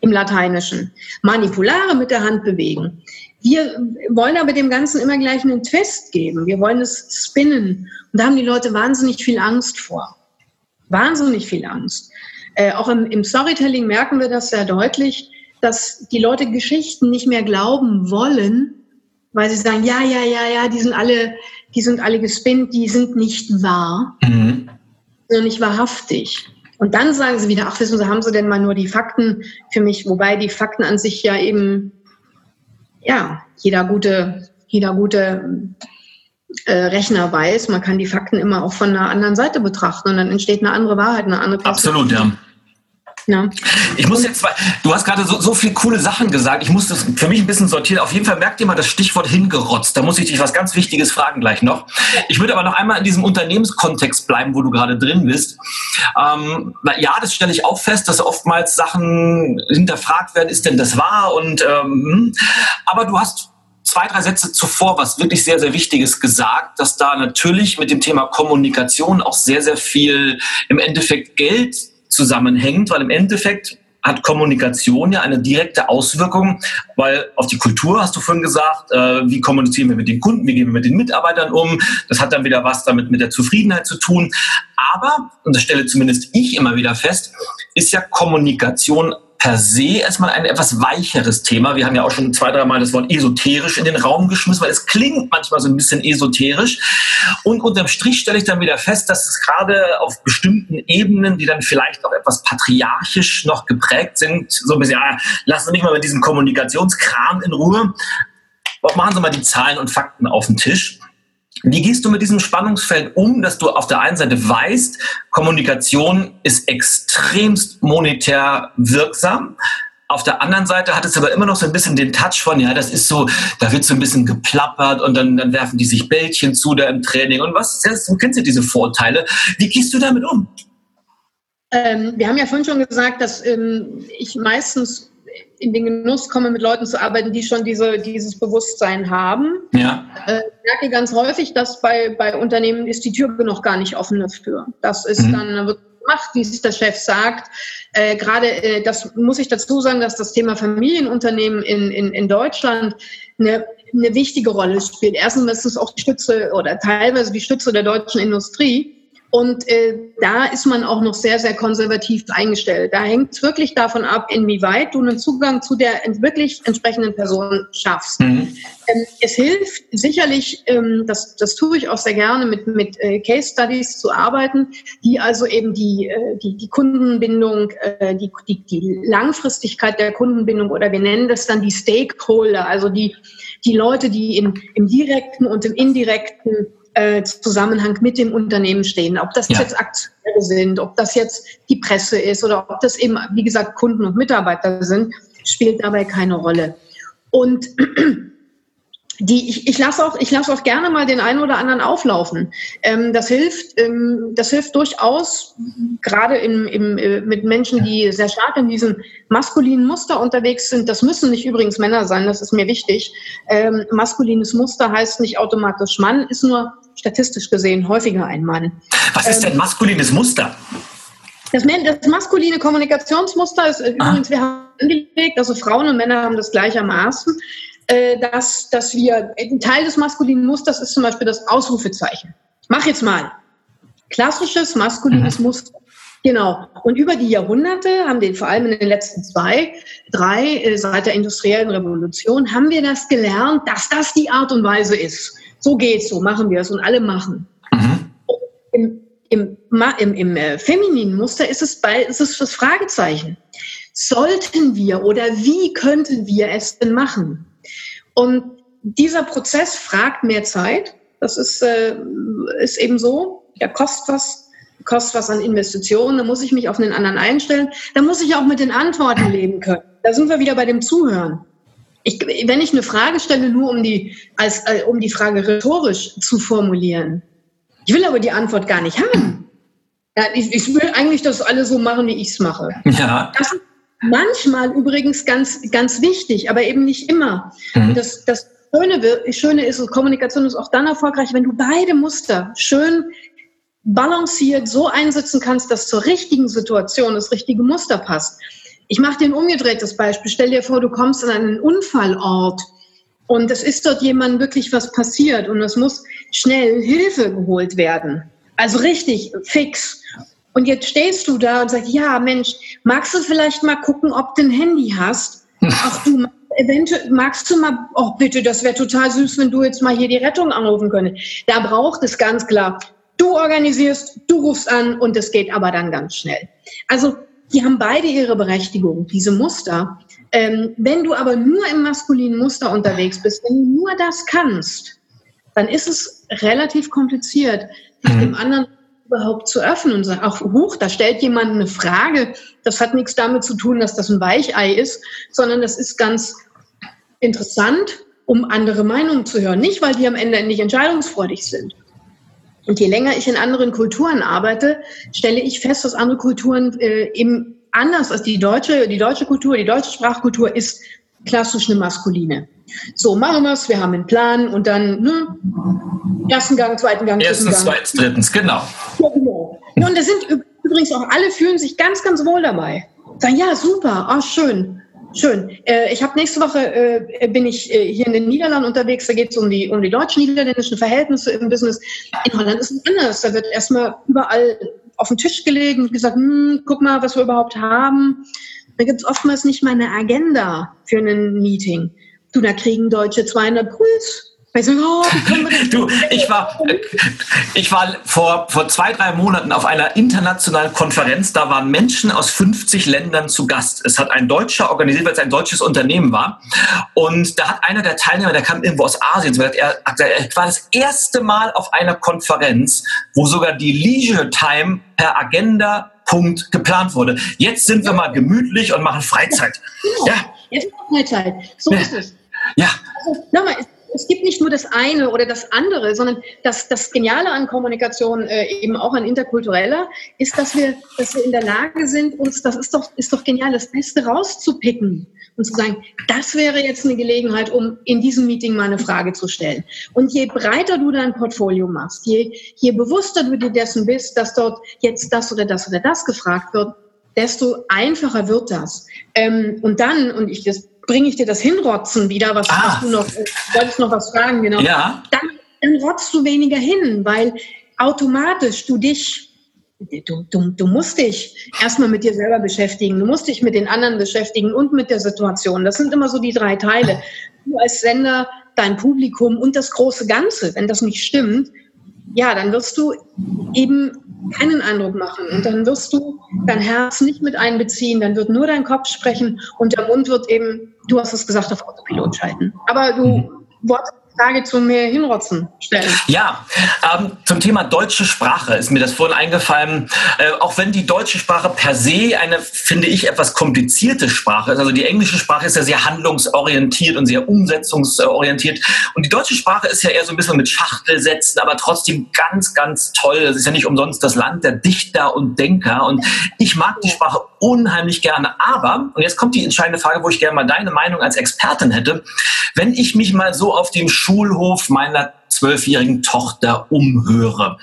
im Lateinischen. Manipulare mit der Hand bewegen. Wir wollen aber dem Ganzen immer gleich einen Twist geben. Wir wollen es spinnen. Und da haben die Leute wahnsinnig viel Angst vor. Wahnsinnig viel Angst. Äh, auch im, im Storytelling merken wir das sehr deutlich, dass die Leute Geschichten nicht mehr glauben wollen, weil sie sagen, ja, ja, ja, ja, die sind alle, die sind alle gespinnt, die sind nicht wahr, mhm. sondern nicht wahrhaftig. Und dann sagen sie wieder, ach, wissen Sie, haben Sie denn mal nur die Fakten für mich? Wobei die Fakten an sich ja eben, ja, jeder gute, jeder gute äh, Rechner weiß, man kann die Fakten immer auch von einer anderen Seite betrachten und dann entsteht eine andere Wahrheit, eine andere Perspektive. Absolut, ja. Ja. Ich muss jetzt, du hast gerade so, so viele coole Sachen gesagt. Ich muss das für mich ein bisschen sortieren. Auf jeden Fall merkt ihr mal das Stichwort hingerotzt. Da muss ich dich was ganz Wichtiges fragen gleich noch. Ich würde aber noch einmal in diesem Unternehmenskontext bleiben, wo du gerade drin bist. Ähm, ja, das stelle ich auch fest, dass oftmals Sachen hinterfragt werden. Ist denn das wahr? Und ähm, aber du hast zwei, drei Sätze zuvor was wirklich sehr, sehr Wichtiges gesagt, dass da natürlich mit dem Thema Kommunikation auch sehr, sehr viel im Endeffekt Geld zusammenhängt, weil im Endeffekt hat Kommunikation ja eine direkte Auswirkung, weil auf die Kultur hast du vorhin gesagt, äh, wie kommunizieren wir mit den Kunden, wie gehen wir mit den Mitarbeitern um. Das hat dann wieder was damit mit der Zufriedenheit zu tun. Aber, und das stelle zumindest ich immer wieder fest, ist ja Kommunikation per se erstmal ein etwas weicheres Thema. Wir haben ja auch schon zwei, dreimal das Wort esoterisch in den Raum geschmissen, weil es klingt manchmal so ein bisschen esoterisch. Und unterm Strich stelle ich dann wieder fest, dass es gerade auf bestimmten Ebenen, die dann vielleicht auch etwas patriarchisch noch geprägt sind, so ein bisschen, ja, lassen Sie mich mal mit diesem Kommunikationskram in Ruhe. Machen Sie mal die Zahlen und Fakten auf den Tisch. Wie gehst du mit diesem Spannungsfeld um, dass du auf der einen Seite weißt, Kommunikation ist extremst monetär wirksam, auf der anderen Seite hat es aber immer noch so ein bisschen den Touch von, ja, das ist so, da wird so ein bisschen geplappert und dann, dann werfen die sich Bällchen zu da im Training und was, du kennst ja diese Vorteile. Wie gehst du damit um? Ähm, wir haben ja vorhin schon gesagt, dass ähm, ich meistens in den Genuss komme, mit Leuten zu arbeiten, die schon diese, dieses Bewusstsein haben. Ja. Äh, ich merke ganz häufig, dass bei, bei Unternehmen ist die Tür noch gar nicht offen dafür. Das ist mhm. dann, wird macht, wie es der Chef sagt. Äh, Gerade äh, das muss ich dazu sagen, dass das Thema Familienunternehmen in, in, in Deutschland eine, eine wichtige Rolle spielt. Erstens ist es auch die Stütze oder teilweise die Stütze der deutschen Industrie. Und äh, da ist man auch noch sehr, sehr konservativ eingestellt. Da hängt es wirklich davon ab, inwieweit du einen Zugang zu der wirklich entsprechenden Person schaffst. Mhm. Ähm, es hilft sicherlich, ähm, das, das tue ich auch sehr gerne, mit, mit äh, Case Studies zu arbeiten, die also eben die, äh, die, die Kundenbindung, äh, die, die, die Langfristigkeit der Kundenbindung oder wir nennen das dann die Stakeholder, also die, die Leute, die im, im direkten und im indirekten äh, Zusammenhang mit dem Unternehmen stehen. Ob das ja. jetzt Aktionäre sind, ob das jetzt die Presse ist oder ob das eben, wie gesagt, Kunden und Mitarbeiter sind, spielt dabei keine Rolle. Und die, ich, ich lasse auch, ich lasse auch gerne mal den einen oder anderen auflaufen. Ähm, das hilft, ähm, das hilft durchaus, gerade im, im, äh, mit Menschen, die sehr stark in diesem maskulinen Muster unterwegs sind. Das müssen nicht übrigens Männer sein, das ist mir wichtig. Ähm, maskulines Muster heißt nicht automatisch Mann, ist nur statistisch gesehen häufiger ein Mann. Was ist denn ähm, maskulines Muster? Das, das, maskuline Kommunikationsmuster ist äh, ah. übrigens, wir haben angelegt, also Frauen und Männer haben das gleichermaßen, äh, dass, dass wir, ein Teil des maskulinen Musters ist zum Beispiel das Ausrufezeichen. Mach jetzt mal. Klassisches maskulines mhm. Muster. Genau. Und über die Jahrhunderte haben den vor allem in den letzten zwei, drei, äh, seit der industriellen Revolution, haben wir das gelernt, dass das die Art und Weise ist so geht's, so machen wir es und alle machen. Mhm. Im, im, im, im äh, femininen Muster ist es, bei, ist es das Fragezeichen. Sollten wir oder wie könnten wir es denn machen? Und dieser Prozess fragt mehr Zeit. Das ist, äh, ist eben so. Der kostet was, kostet was an Investitionen. Da muss ich mich auf einen anderen einstellen. Da muss ich auch mit den Antworten leben können. Da sind wir wieder bei dem Zuhören. Ich, wenn ich eine Frage stelle, nur um die, als, äh, um die Frage rhetorisch zu formulieren, ich will aber die Antwort gar nicht haben. Ja, ich, ich, will eigentlich, dass alle so machen, wie ich es mache. Ja. Das ist manchmal übrigens ganz, ganz wichtig, aber eben nicht immer. Mhm. Das, das Schöne, Schöne ist, Kommunikation ist auch dann erfolgreich, wenn du beide Muster schön balanciert so einsetzen kannst, dass zur richtigen Situation das richtige Muster passt. Ich mache dir ein umgedrehtes Beispiel. Stell dir vor, du kommst an einen Unfallort und es ist dort jemandem wirklich was passiert und es muss schnell Hilfe geholt werden. Also richtig fix. Und jetzt stehst du da und sagst, ja, Mensch, magst du vielleicht mal gucken, ob du ein Handy hast? Ach du, eventuell magst du mal, oh bitte, das wäre total süß, wenn du jetzt mal hier die Rettung anrufen könntest. Da braucht es ganz klar, du organisierst, du rufst an und es geht aber dann ganz schnell. Also die haben beide ihre Berechtigung, diese Muster. Ähm, wenn du aber nur im maskulinen Muster unterwegs bist, wenn du nur das kannst, dann ist es relativ kompliziert, mhm. dem anderen überhaupt zu öffnen und sagen, auch hoch, da stellt jemand eine Frage. Das hat nichts damit zu tun, dass das ein Weichei ist, sondern das ist ganz interessant, um andere Meinungen zu hören. Nicht, weil die am Ende nicht entscheidungsfreudig sind. Und je länger ich in anderen Kulturen arbeite, stelle ich fest, dass andere Kulturen äh, eben anders als die deutsche, die deutsche Kultur, die deutsche Sprachkultur ist klassisch eine maskuline. So, machen wir es, wir haben einen Plan und dann ne, ersten Gang, zweiten Gang, dritten Erstens, zweitens, drittens, genau. Genau. Und da sind übrigens auch alle fühlen sich ganz, ganz wohl dabei. Sagen, ja, super, oh, schön. Schön. Äh, ich habe nächste Woche äh, bin ich äh, hier in den Niederlanden unterwegs. Da geht es um die um die deutsch-niederländischen Verhältnisse im Business. In Holland ist es anders. Da wird erstmal überall auf den Tisch gelegt und gesagt, hm, guck mal, was wir überhaupt haben. Da gibt es oftmals nicht mal eine Agenda für ein Meeting. Du, da kriegen Deutsche 200 Puls also, oh, du, ich war, ich war vor, vor zwei, drei Monaten auf einer internationalen Konferenz. Da waren Menschen aus 50 Ländern zu Gast. Es hat ein Deutscher organisiert, weil es ein deutsches Unternehmen war. Und da hat einer der Teilnehmer, der kam irgendwo aus Asien, er, er war das erste Mal auf einer Konferenz, wo sogar die Leisure Time per Agenda Punkt geplant wurde. Jetzt sind wir mal gemütlich und machen Freizeit. Ja. Jetzt ist Freizeit. So ist es. Ja. Also, nochmal, es gibt nicht nur das eine oder das andere, sondern das, das Geniale an Kommunikation, äh, eben auch an interkultureller, ist, dass wir, dass wir in der Lage sind, uns, das ist doch, ist doch genial, das Beste rauszupicken und zu sagen, das wäre jetzt eine Gelegenheit, um in diesem Meeting mal eine Frage zu stellen. Und je breiter du dein Portfolio machst, je, je bewusster du dir dessen bist, dass dort jetzt das oder das oder das gefragt wird, desto einfacher wird das. Ähm, und dann, und ich das bringe ich dir das Hinrotzen wieder, was, ah. was du noch, du wolltest noch was fragen, genau. Ja. Dann, dann rotzt du weniger hin, weil automatisch du dich, du, du, du musst dich erstmal mit dir selber beschäftigen, du musst dich mit den anderen beschäftigen und mit der Situation. Das sind immer so die drei Teile. Du als Sender, dein Publikum und das große Ganze. Wenn das nicht stimmt, ja, dann wirst du eben keinen Eindruck machen und dann wirst du dein Herz nicht mit einbeziehen, dann wird nur dein Kopf sprechen und der Mund wird eben, du hast es gesagt, auf Autopilot schalten. Aber du, mhm. Frage zum mehr Hinrotzen stellen. Ja, ähm, zum Thema deutsche Sprache ist mir das vorhin eingefallen. Äh, auch wenn die deutsche Sprache per se eine, finde ich, etwas komplizierte Sprache ist. Also die englische Sprache ist ja sehr handlungsorientiert und sehr umsetzungsorientiert. Und die deutsche Sprache ist ja eher so ein bisschen mit Schachtelsätzen, aber trotzdem ganz, ganz toll. Es ist ja nicht umsonst das Land der Dichter und Denker. Und ich mag die Sprache unheimlich gerne. Aber, und jetzt kommt die entscheidende Frage, wo ich gerne mal deine Meinung als Expertin hätte. Wenn ich mich mal so auf dem Schulhof meiner zwölfjährigen Tochter umhöre.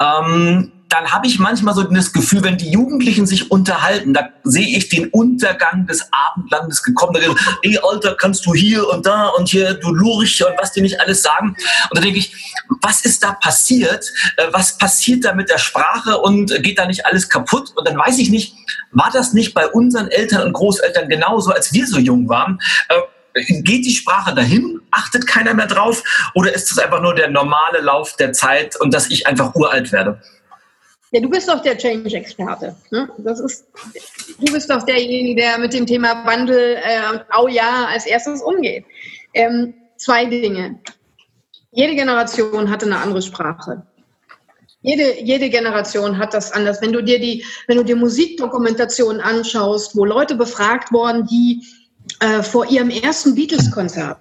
Ähm, dann habe ich manchmal so das Gefühl, wenn die Jugendlichen sich unterhalten, da sehe ich den Untergang des Abendlandes gekommen. Da ey Alter, kannst du hier und da und hier, du Lurch und was die nicht alles sagen. Und da denke ich, was ist da passiert? Äh, was passiert da mit der Sprache und geht da nicht alles kaputt? Und dann weiß ich nicht, war das nicht bei unseren Eltern und Großeltern genauso, als wir so jung waren? Äh, Geht die Sprache dahin? Achtet keiner mehr drauf? Oder ist das einfach nur der normale Lauf der Zeit und dass ich einfach uralt werde? Ja, du bist doch der Change-Experte. Ne? du bist doch derjenige, der mit dem Thema Wandel, äh, au ja, als erstes umgeht. Ähm, zwei Dinge. Jede Generation hatte eine andere Sprache. Jede, jede Generation hat das anders. Wenn du dir die, wenn du dir Musikdokumentationen anschaust, wo Leute befragt worden, die äh, vor ihrem ersten Beatles-Konzert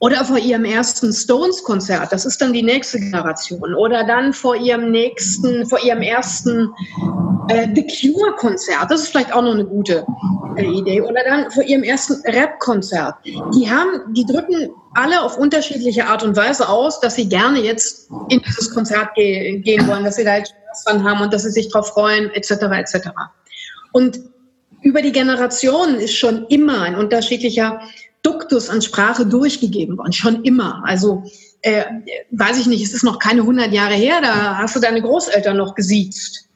oder vor ihrem ersten Stones-Konzert, das ist dann die nächste Generation, oder dann vor ihrem nächsten, vor ihrem ersten äh, The Cure-Konzert, das ist vielleicht auch noch eine gute äh, Idee, oder dann vor ihrem ersten Rap-Konzert. Die haben, die drücken alle auf unterschiedliche Art und Weise aus, dass sie gerne jetzt in dieses Konzert ge gehen wollen, dass sie da jetzt Spaß dran haben und dass sie sich darauf freuen, etc., etc. Und über die Generationen ist schon immer ein unterschiedlicher Duktus an Sprache durchgegeben worden, schon immer. Also äh, weiß ich nicht, es ist noch keine 100 Jahre her, da hast du deine Großeltern noch gesiezt.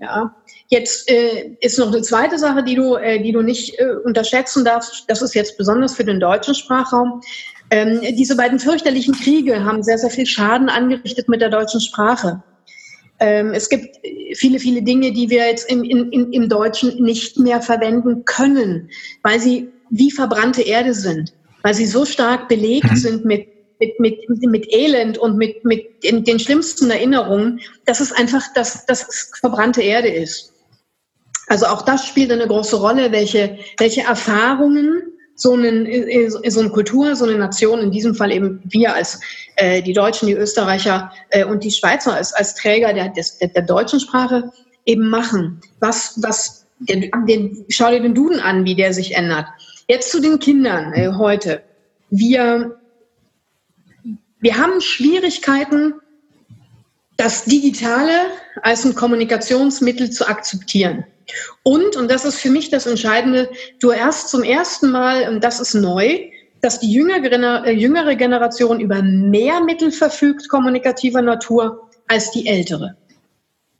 Ja. Jetzt äh, ist noch eine zweite Sache, die du, äh, die du nicht äh, unterschätzen darfst. Das ist jetzt besonders für den deutschen Sprachraum. Ähm, diese beiden fürchterlichen Kriege haben sehr, sehr viel Schaden angerichtet mit der deutschen Sprache. Ähm, es gibt viele, viele Dinge, die wir jetzt im, in, im Deutschen nicht mehr verwenden können, weil sie wie verbrannte Erde sind, weil sie so stark belegt mhm. sind mit, mit, mit, mit Elend und mit, mit den, den schlimmsten Erinnerungen, dass es einfach dass, dass es verbrannte Erde ist. Also auch das spielt eine große Rolle, welche, welche Erfahrungen so, einen, so eine Kultur, so eine Nation, in diesem Fall eben wir als äh, die Deutschen, die Österreicher äh, und die Schweizer als, als Träger der, der, der deutschen Sprache eben machen. Was, was, den, den, schau dir den Duden an, wie der sich ändert. Jetzt zu den Kindern äh, heute. Wir, wir haben Schwierigkeiten, das Digitale als ein Kommunikationsmittel zu akzeptieren. Und, und das ist für mich das Entscheidende, du erst zum ersten Mal, und das ist neu, dass die jüngere, äh, jüngere Generation über mehr Mittel verfügt, kommunikativer Natur, als die ältere.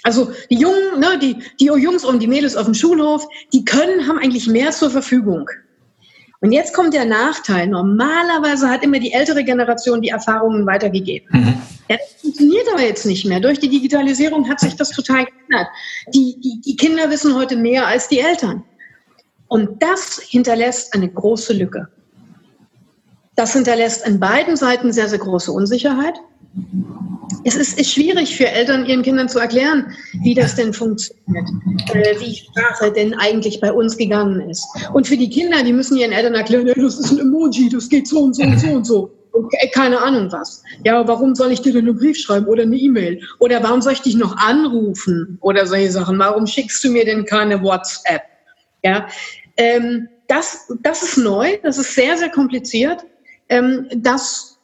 Also die Jungen, ne, die, die Jungs und die Mädels auf dem Schulhof, die können, haben eigentlich mehr zur Verfügung. Und jetzt kommt der Nachteil. Normalerweise hat immer die ältere Generation die Erfahrungen weitergegeben. Mhm. Ja, das funktioniert aber jetzt nicht mehr. Durch die Digitalisierung hat sich das total geändert. Die, die, die Kinder wissen heute mehr als die Eltern. Und das hinterlässt eine große Lücke. Das hinterlässt an beiden Seiten sehr, sehr große Unsicherheit. Es ist, ist, schwierig für Eltern, ihren Kindern zu erklären, wie das denn funktioniert, äh, wie Sprache denn eigentlich bei uns gegangen ist. Und für die Kinder, die müssen ihren Eltern erklären, hey, das ist ein Emoji, das geht so und so und so und so. keine Ahnung was. Ja, warum soll ich dir denn einen Brief schreiben oder eine E-Mail? Oder warum soll ich dich noch anrufen? Oder solche Sachen. Warum schickst du mir denn keine WhatsApp? Ja, ähm, das, das ist neu, das ist sehr, sehr kompliziert. Ähm, das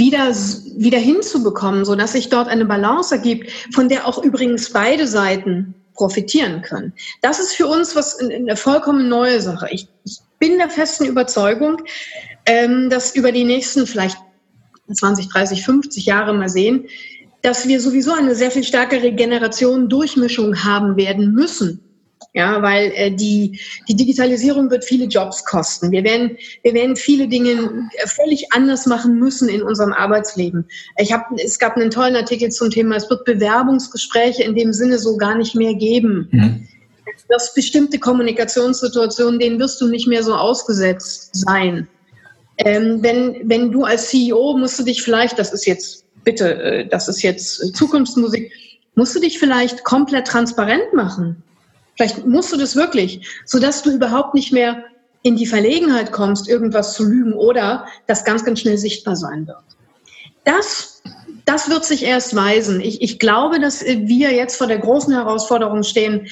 wieder, wieder hinzubekommen, sodass sich dort eine Balance ergibt, von der auch übrigens beide Seiten profitieren können. Das ist für uns was eine vollkommen neue Sache. Ich, ich bin der festen Überzeugung, ähm, dass über die nächsten vielleicht 20, 30, 50 Jahre mal sehen, dass wir sowieso eine sehr viel stärkere Generation Durchmischung haben werden müssen ja, weil äh, die, die Digitalisierung wird viele Jobs kosten. Wir werden, wir werden viele Dinge völlig anders machen müssen in unserem Arbeitsleben. Ich hab, es gab einen tollen Artikel zum Thema, es wird Bewerbungsgespräche in dem Sinne so gar nicht mehr geben. Mhm. Dass bestimmte Kommunikationssituationen, denen wirst du nicht mehr so ausgesetzt sein. Ähm, wenn, wenn du als CEO musst du dich vielleicht, das ist jetzt, bitte, äh, das ist jetzt Zukunftsmusik, musst du dich vielleicht komplett transparent machen. Vielleicht musst du das wirklich, sodass du überhaupt nicht mehr in die Verlegenheit kommst, irgendwas zu lügen oder das ganz, ganz schnell sichtbar sein wird. Das, das wird sich erst weisen. Ich, ich glaube, dass wir jetzt vor der großen Herausforderung stehen,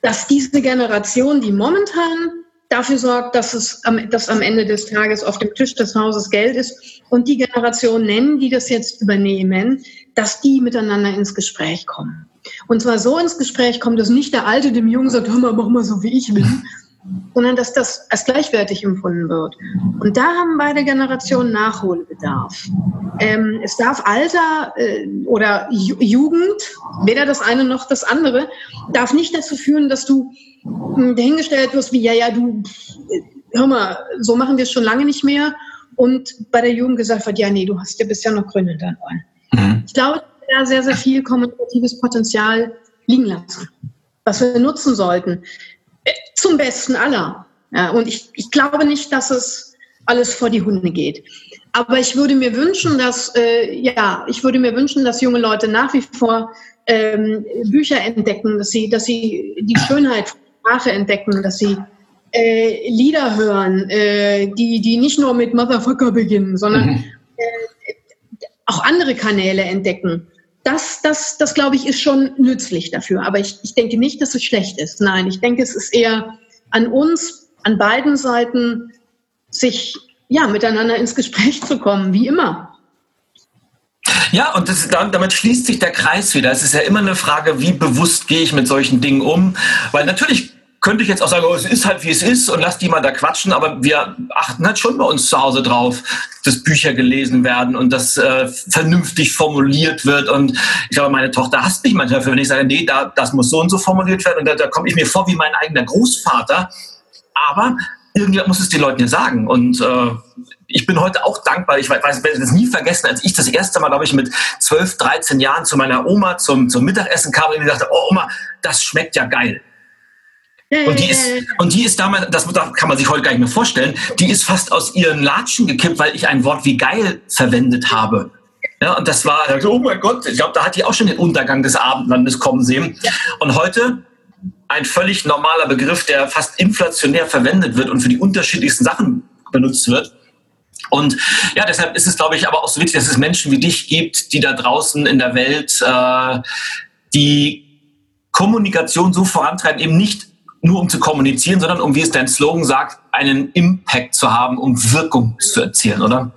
dass diese Generation, die momentan dafür sorgt, dass es am, dass am Ende des Tages auf dem Tisch des Hauses Geld ist und die Generation nennen, die das jetzt übernehmen, dass die miteinander ins Gespräch kommen. Und zwar so ins Gespräch kommt, dass nicht der Alte dem Jungen sagt, hör mal, mach mal so, wie ich will, sondern dass das als gleichwertig empfunden wird. Und da haben beide Generationen Nachholbedarf. Ähm, es darf Alter äh, oder Ju Jugend, weder das eine noch das andere, darf nicht dazu führen, dass du äh, dahingestellt wirst wie, ja, ja, du, äh, hör mal, so machen wir es schon lange nicht mehr. Und bei der Jugend gesagt wird, ja, nee, du hast ja bisher noch Gründe deinen Ohren. Mhm. Ich glaube, da sehr, sehr viel kommunikatives Potenzial liegen lassen, was wir nutzen sollten. Äh, zum Besten aller. Ja, und ich, ich glaube nicht, dass es alles vor die Hunde geht. Aber ich würde mir wünschen, dass, äh, ja, ich würde mir wünschen, dass junge Leute nach wie vor ähm, Bücher entdecken, dass sie, dass sie die Schönheit von Sprache entdecken, dass sie äh, Lieder hören, äh, die, die nicht nur mit Motherfucker beginnen, sondern mhm. äh, auch andere Kanäle entdecken das, das, das glaube ich, ist schon nützlich dafür. Aber ich, ich denke nicht, dass es schlecht ist. Nein, ich denke, es ist eher an uns, an beiden Seiten, sich ja, miteinander ins Gespräch zu kommen, wie immer. Ja, und das, damit schließt sich der Kreis wieder. Es ist ja immer eine Frage, wie bewusst gehe ich mit solchen Dingen um? Weil natürlich könnte ich jetzt auch sagen, oh, es ist halt wie es ist und lass die mal da quatschen, aber wir achten halt schon bei uns zu Hause drauf, dass Bücher gelesen werden und dass äh, vernünftig formuliert wird. Und ich glaube, meine Tochter hasst mich manchmal für, wenn ich sage, nee, da, das muss so und so formuliert werden. Und da, da komme ich mir vor wie mein eigener Großvater. Aber irgendjemand muss es den Leuten ja sagen. Und äh, ich bin heute auch dankbar. Ich weiß, ich werde das nie vergessen, als ich das erste Mal, glaube ich, mit 12, 13 Jahren zu meiner Oma zum, zum Mittagessen kam und die dachte, oh Oma, das schmeckt ja geil. Und die ist, und die ist damals, das kann man sich heute gar nicht mehr vorstellen, die ist fast aus ihren Latschen gekippt, weil ich ein Wort wie geil verwendet habe. Ja, und das war, oh mein Gott, ich glaube, da hat die auch schon den Untergang des Abendlandes kommen sehen. Und heute ein völlig normaler Begriff, der fast inflationär verwendet wird und für die unterschiedlichsten Sachen benutzt wird. Und ja, deshalb ist es, glaube ich, aber auch so wichtig, dass es Menschen wie dich gibt, die da draußen in der Welt äh, die Kommunikation so vorantreiben, eben nicht nur um zu kommunizieren, sondern um, wie es dein Slogan sagt, einen Impact zu haben, um Wirkung zu erzielen, oder?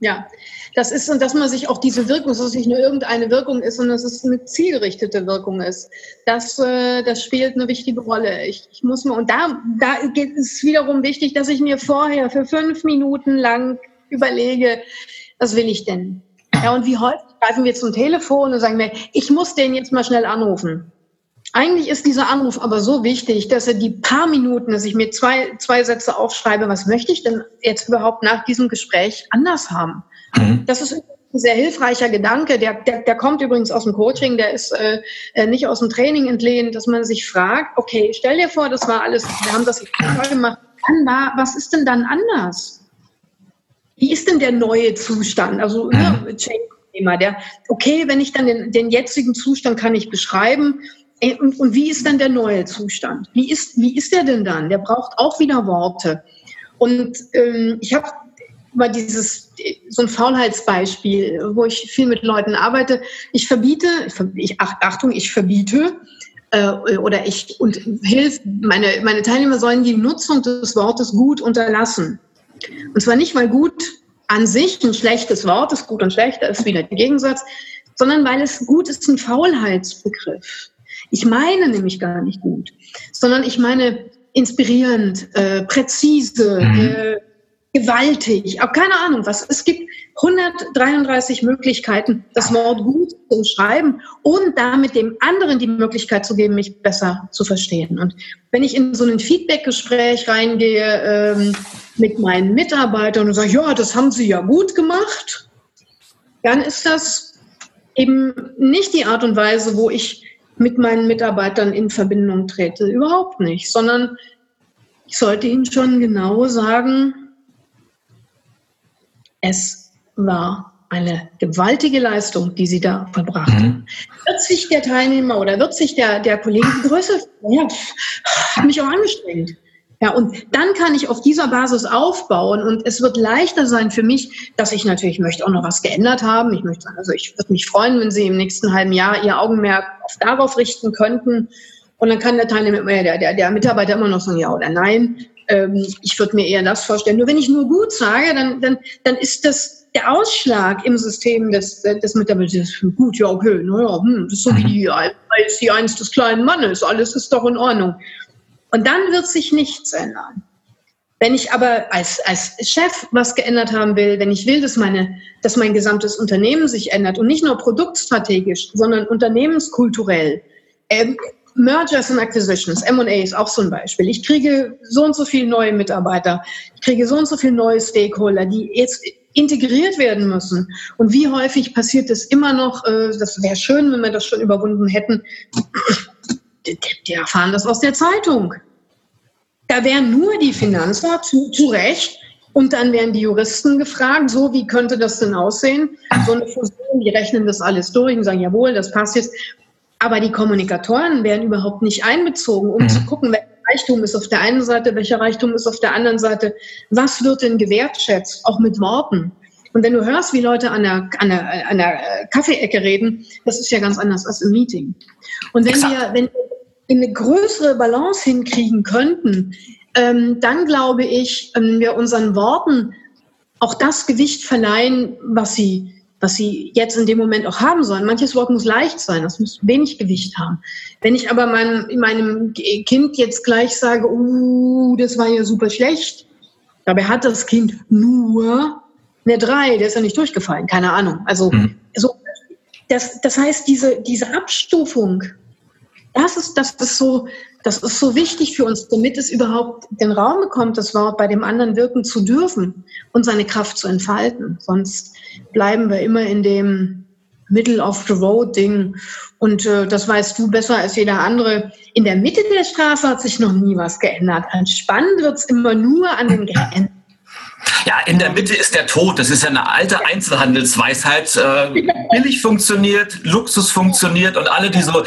Ja, das ist, und dass man sich auch diese Wirkung, dass es nicht nur irgendeine Wirkung ist, sondern dass es eine zielgerichtete Wirkung ist. Das, äh, das spielt eine wichtige Rolle. Ich, ich muss mal, und da, da geht es wiederum wichtig, dass ich mir vorher für fünf Minuten lang überlege, was will ich denn? Ja, und wie häufig greifen wir zum Telefon und sagen mir, ich muss den jetzt mal schnell anrufen. Eigentlich ist dieser Anruf aber so wichtig, dass er die paar Minuten, dass ich mir zwei, zwei Sätze aufschreibe, was möchte ich denn jetzt überhaupt nach diesem Gespräch anders haben? Mhm. Das ist ein sehr hilfreicher Gedanke. Der, der, der kommt übrigens aus dem Coaching, der ist äh, äh nicht aus dem Training entlehnt, dass man sich fragt, okay, stell dir vor, das war alles, wir haben das gemacht, dann war, was ist denn dann anders? Wie ist denn der neue Zustand? Also ne, mhm. Thema, der, okay, wenn ich dann den, den jetzigen Zustand kann ich beschreiben, und, und wie ist dann der neue Zustand? Wie ist, wie ist der denn dann? Der braucht auch wieder Worte. Und ähm, ich habe mal dieses, so ein Faulheitsbeispiel, wo ich viel mit Leuten arbeite. Ich verbiete, ich, Achtung, ich verbiete äh, oder ich und hilf, meine, meine Teilnehmer sollen die Nutzung des Wortes gut unterlassen. Und zwar nicht, weil gut an sich ein schlechtes Wort ist, gut und schlecht, das ist wieder der Gegensatz, sondern weil es gut ist ein Faulheitsbegriff. Ich meine nämlich gar nicht gut, sondern ich meine inspirierend, äh, präzise, mhm. äh, gewaltig, auch keine Ahnung was. Es gibt 133 Möglichkeiten, das Wort gut zu umschreiben und damit dem anderen die Möglichkeit zu geben, mich besser zu verstehen. Und wenn ich in so ein Feedback-Gespräch reingehe ähm, mit meinen Mitarbeitern und sage, ja, das haben sie ja gut gemacht, dann ist das eben nicht die Art und Weise, wo ich mit meinen Mitarbeitern in Verbindung trete. Überhaupt nicht, sondern ich sollte ihnen schon genau sagen, es war eine gewaltige Leistung, die sie da verbracht haben. Mhm. Wird sich der Teilnehmer oder wird sich der, der Kollege größer, ja, hat mich auch angestrengt. Ja, und dann kann ich auf dieser Basis aufbauen und es wird leichter sein für mich, dass ich natürlich möchte auch noch was geändert haben. Ich möchte, also ich würde mich freuen, wenn Sie im nächsten halben Jahr Ihr Augenmerk auf darauf richten könnten. Und dann kann der Teilnehmer, der, der, der Mitarbeiter immer noch sagen, ja oder nein. Ähm, ich würde mir eher das vorstellen. Nur wenn ich nur gut sage, dann, dann, dann ist das der Ausschlag im System des, des Mitarbeiters. Gut, ja, okay, naja, hm, das ist so wie mhm. die, die Eins des kleinen Mannes. Alles ist doch in Ordnung. Und dann wird sich nichts ändern. Wenn ich aber als, als Chef was geändert haben will, wenn ich will, dass, meine, dass mein gesamtes Unternehmen sich ändert und nicht nur produktstrategisch, sondern unternehmenskulturell, ähm, Mergers and Acquisitions, M&A ist auch so ein Beispiel. Ich kriege so und so viele neue Mitarbeiter, ich kriege so und so viele neue Stakeholder, die jetzt integriert werden müssen. Und wie häufig passiert das immer noch? Äh, das wäre schön, wenn wir das schon überwunden hätten. Die, die erfahren das aus der Zeitung. Da wären nur die Finanzer zu, zu Recht und dann werden die Juristen gefragt, so wie könnte das denn aussehen? So eine Fusion, die rechnen das alles durch und sagen, jawohl, das passt jetzt. Aber die Kommunikatoren werden überhaupt nicht einbezogen, um mhm. zu gucken, welcher Reichtum ist auf der einen Seite, welcher Reichtum ist auf der anderen Seite. Was wird denn gewertschätzt, auch mit Worten? Und wenn du hörst, wie Leute an der, an der, an der Kaffeeecke reden, das ist ja ganz anders als im Meeting. Und wenn wir, wenn wir eine größere Balance hinkriegen könnten, ähm, dann glaube ich, wenn wir unseren Worten auch das Gewicht verleihen, was sie was sie jetzt in dem Moment auch haben sollen. Manches Wort muss leicht sein, das muss wenig Gewicht haben. Wenn ich aber meinem, meinem Kind jetzt gleich sage, uh, das war ja super schlecht, dabei hat das Kind nur eine drei, der ist ja nicht durchgefallen, keine Ahnung. Also mhm. so, das, das heißt, diese, diese Abstufung, das ist, das ist so, das ist so wichtig für uns, damit es überhaupt den Raum bekommt, das Wort bei dem anderen wirken zu dürfen und seine Kraft zu entfalten. Sonst bleiben wir immer in dem Middle of the Road Ding. Und äh, das weißt du besser als jeder andere. In der Mitte der Straße hat sich noch nie was geändert. Spannend wird es immer nur an den Grenzen. Ja, in der Mitte ist der Tod. Das ist ja eine alte Einzelhandelsweisheit. Äh, billig funktioniert, Luxus funktioniert und alle, die so,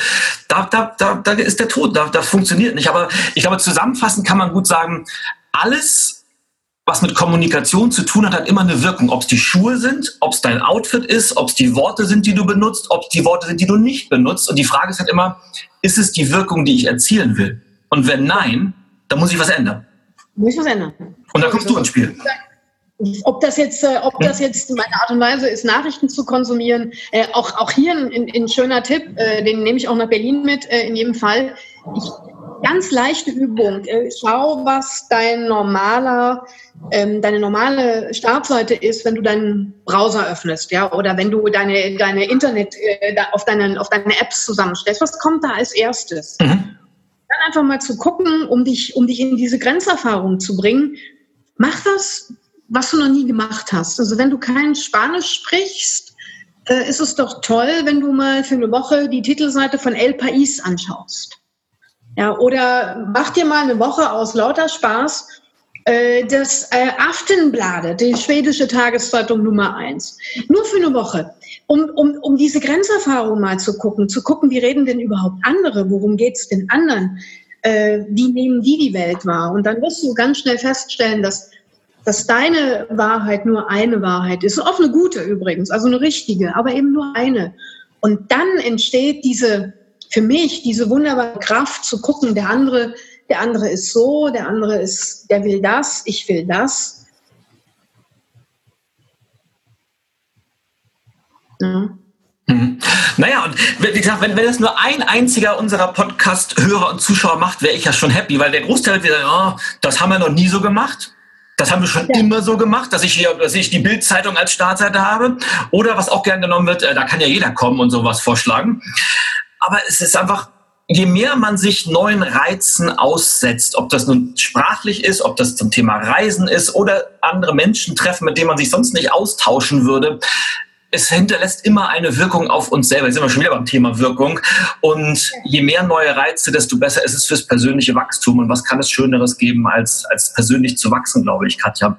da, da, da, da ist der Tod, da, das funktioniert nicht. Aber ich glaube, zusammenfassend kann man gut sagen, alles, was mit Kommunikation zu tun hat, hat immer eine Wirkung. Ob es die Schuhe sind, ob es dein Outfit ist, ob es die Worte sind, die du benutzt, ob es die Worte sind, die du nicht benutzt. Und die Frage ist halt immer, ist es die Wirkung, die ich erzielen will? Und wenn nein, dann muss ich was ändern. Muss ich was ändern. Und dann kommst du ins Spiel. Ob das jetzt, äh, ob das jetzt meine Art und Weise ist, Nachrichten zu konsumieren, äh, auch, auch hier ein, ein schöner Tipp, äh, den nehme ich auch nach Berlin mit, äh, in jedem Fall. Ich, ganz leichte Übung. Äh, schau, was dein normaler, ähm, deine normale Startseite ist, wenn du deinen Browser öffnest, ja, oder wenn du deine, deine Internet äh, auf, deine, auf deine Apps zusammenstellst. Was kommt da als erstes? Mhm. Dann einfach mal zu gucken, um dich, um dich in diese Grenzerfahrung zu bringen. Mach das was du noch nie gemacht hast. Also wenn du kein Spanisch sprichst, äh, ist es doch toll, wenn du mal für eine Woche die Titelseite von El País anschaust. Ja, oder mach dir mal eine Woche aus lauter Spaß äh, das äh, Aftenblade, die schwedische Tageszeitung Nummer eins. Nur für eine Woche. Um, um, um diese Grenzerfahrung mal zu gucken, zu gucken, wie reden denn überhaupt andere, worum geht's den anderen, äh, wie nehmen die die Welt wahr. Und dann wirst du ganz schnell feststellen, dass dass deine Wahrheit nur eine Wahrheit ist, oft eine gute übrigens, also eine richtige, aber eben nur eine. Und dann entsteht diese, für mich, diese wunderbare Kraft zu gucken, der andere, der andere ist so, der andere ist, der will das, ich will das. Ja. Mhm. Naja, und wie gesagt, wenn, wenn das nur ein einziger unserer Podcast-Hörer und Zuschauer macht, wäre ich ja schon happy, weil der Großteil wird sagen, oh, das haben wir noch nie so gemacht. Das haben wir schon ja. immer so gemacht, dass ich hier, dass ich die Bildzeitung als Startseite habe. Oder was auch gern genommen wird, äh, da kann ja jeder kommen und sowas vorschlagen. Aber es ist einfach, je mehr man sich neuen Reizen aussetzt, ob das nun sprachlich ist, ob das zum Thema Reisen ist oder andere Menschen treffen, mit denen man sich sonst nicht austauschen würde, es hinterlässt immer eine Wirkung auf uns selber. Jetzt sind wir schon wieder beim Thema Wirkung. Und je mehr neue Reize, desto besser ist es fürs persönliche Wachstum. Und was kann es Schöneres geben, als, als persönlich zu wachsen, glaube ich, Katja.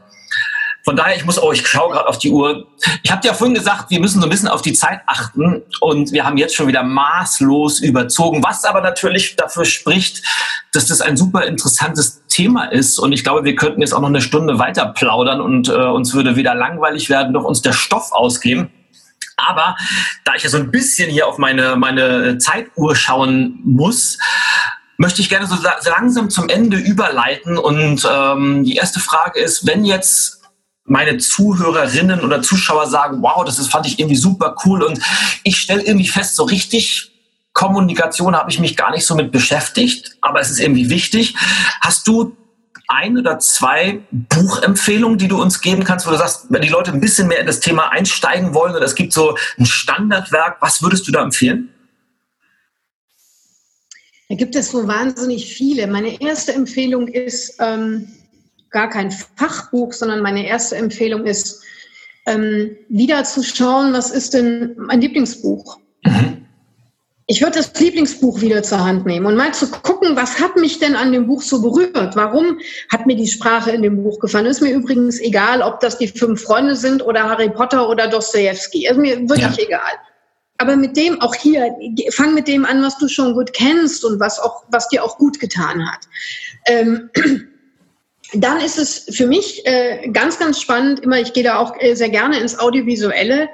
Von daher, ich muss auch, ich schaue gerade auf die Uhr. Ich habe ja vorhin gesagt, wir müssen so ein bisschen auf die Zeit achten und wir haben jetzt schon wieder maßlos überzogen, was aber natürlich dafür spricht, dass das ein super interessantes Thema ist und ich glaube, wir könnten jetzt auch noch eine Stunde weiter plaudern und äh, uns würde wieder langweilig werden, doch uns der Stoff ausgeben. Aber da ich ja so ein bisschen hier auf meine, meine Zeituhr schauen muss, möchte ich gerne so langsam zum Ende überleiten. Und ähm, die erste Frage ist, wenn jetzt meine Zuhörerinnen oder Zuschauer sagen, wow, das ist, fand ich irgendwie super cool und ich stelle irgendwie fest, so richtig Kommunikation habe ich mich gar nicht so mit beschäftigt, aber es ist irgendwie wichtig. Hast du ein oder zwei Buchempfehlungen, die du uns geben kannst, wo du sagst, wenn die Leute ein bisschen mehr in das Thema einsteigen wollen oder es gibt so ein Standardwerk, was würdest du da empfehlen? Da gibt es so wahnsinnig viele. Meine erste Empfehlung ist ähm, gar kein Fachbuch, sondern meine erste Empfehlung ist, ähm, wieder zu schauen, was ist denn mein Lieblingsbuch? Ich würde das Lieblingsbuch wieder zur Hand nehmen und mal zu gucken, was hat mich denn an dem Buch so berührt? Warum hat mir die Sprache in dem Buch gefallen? Ist mir übrigens egal, ob das die fünf Freunde sind oder Harry Potter oder Dostoevsky. Ist mir wirklich ja. egal. Aber mit dem auch hier, fang mit dem an, was du schon gut kennst und was auch, was dir auch gut getan hat. Ähm, dann ist es für mich äh, ganz, ganz spannend, immer, ich gehe da auch äh, sehr gerne ins Audiovisuelle,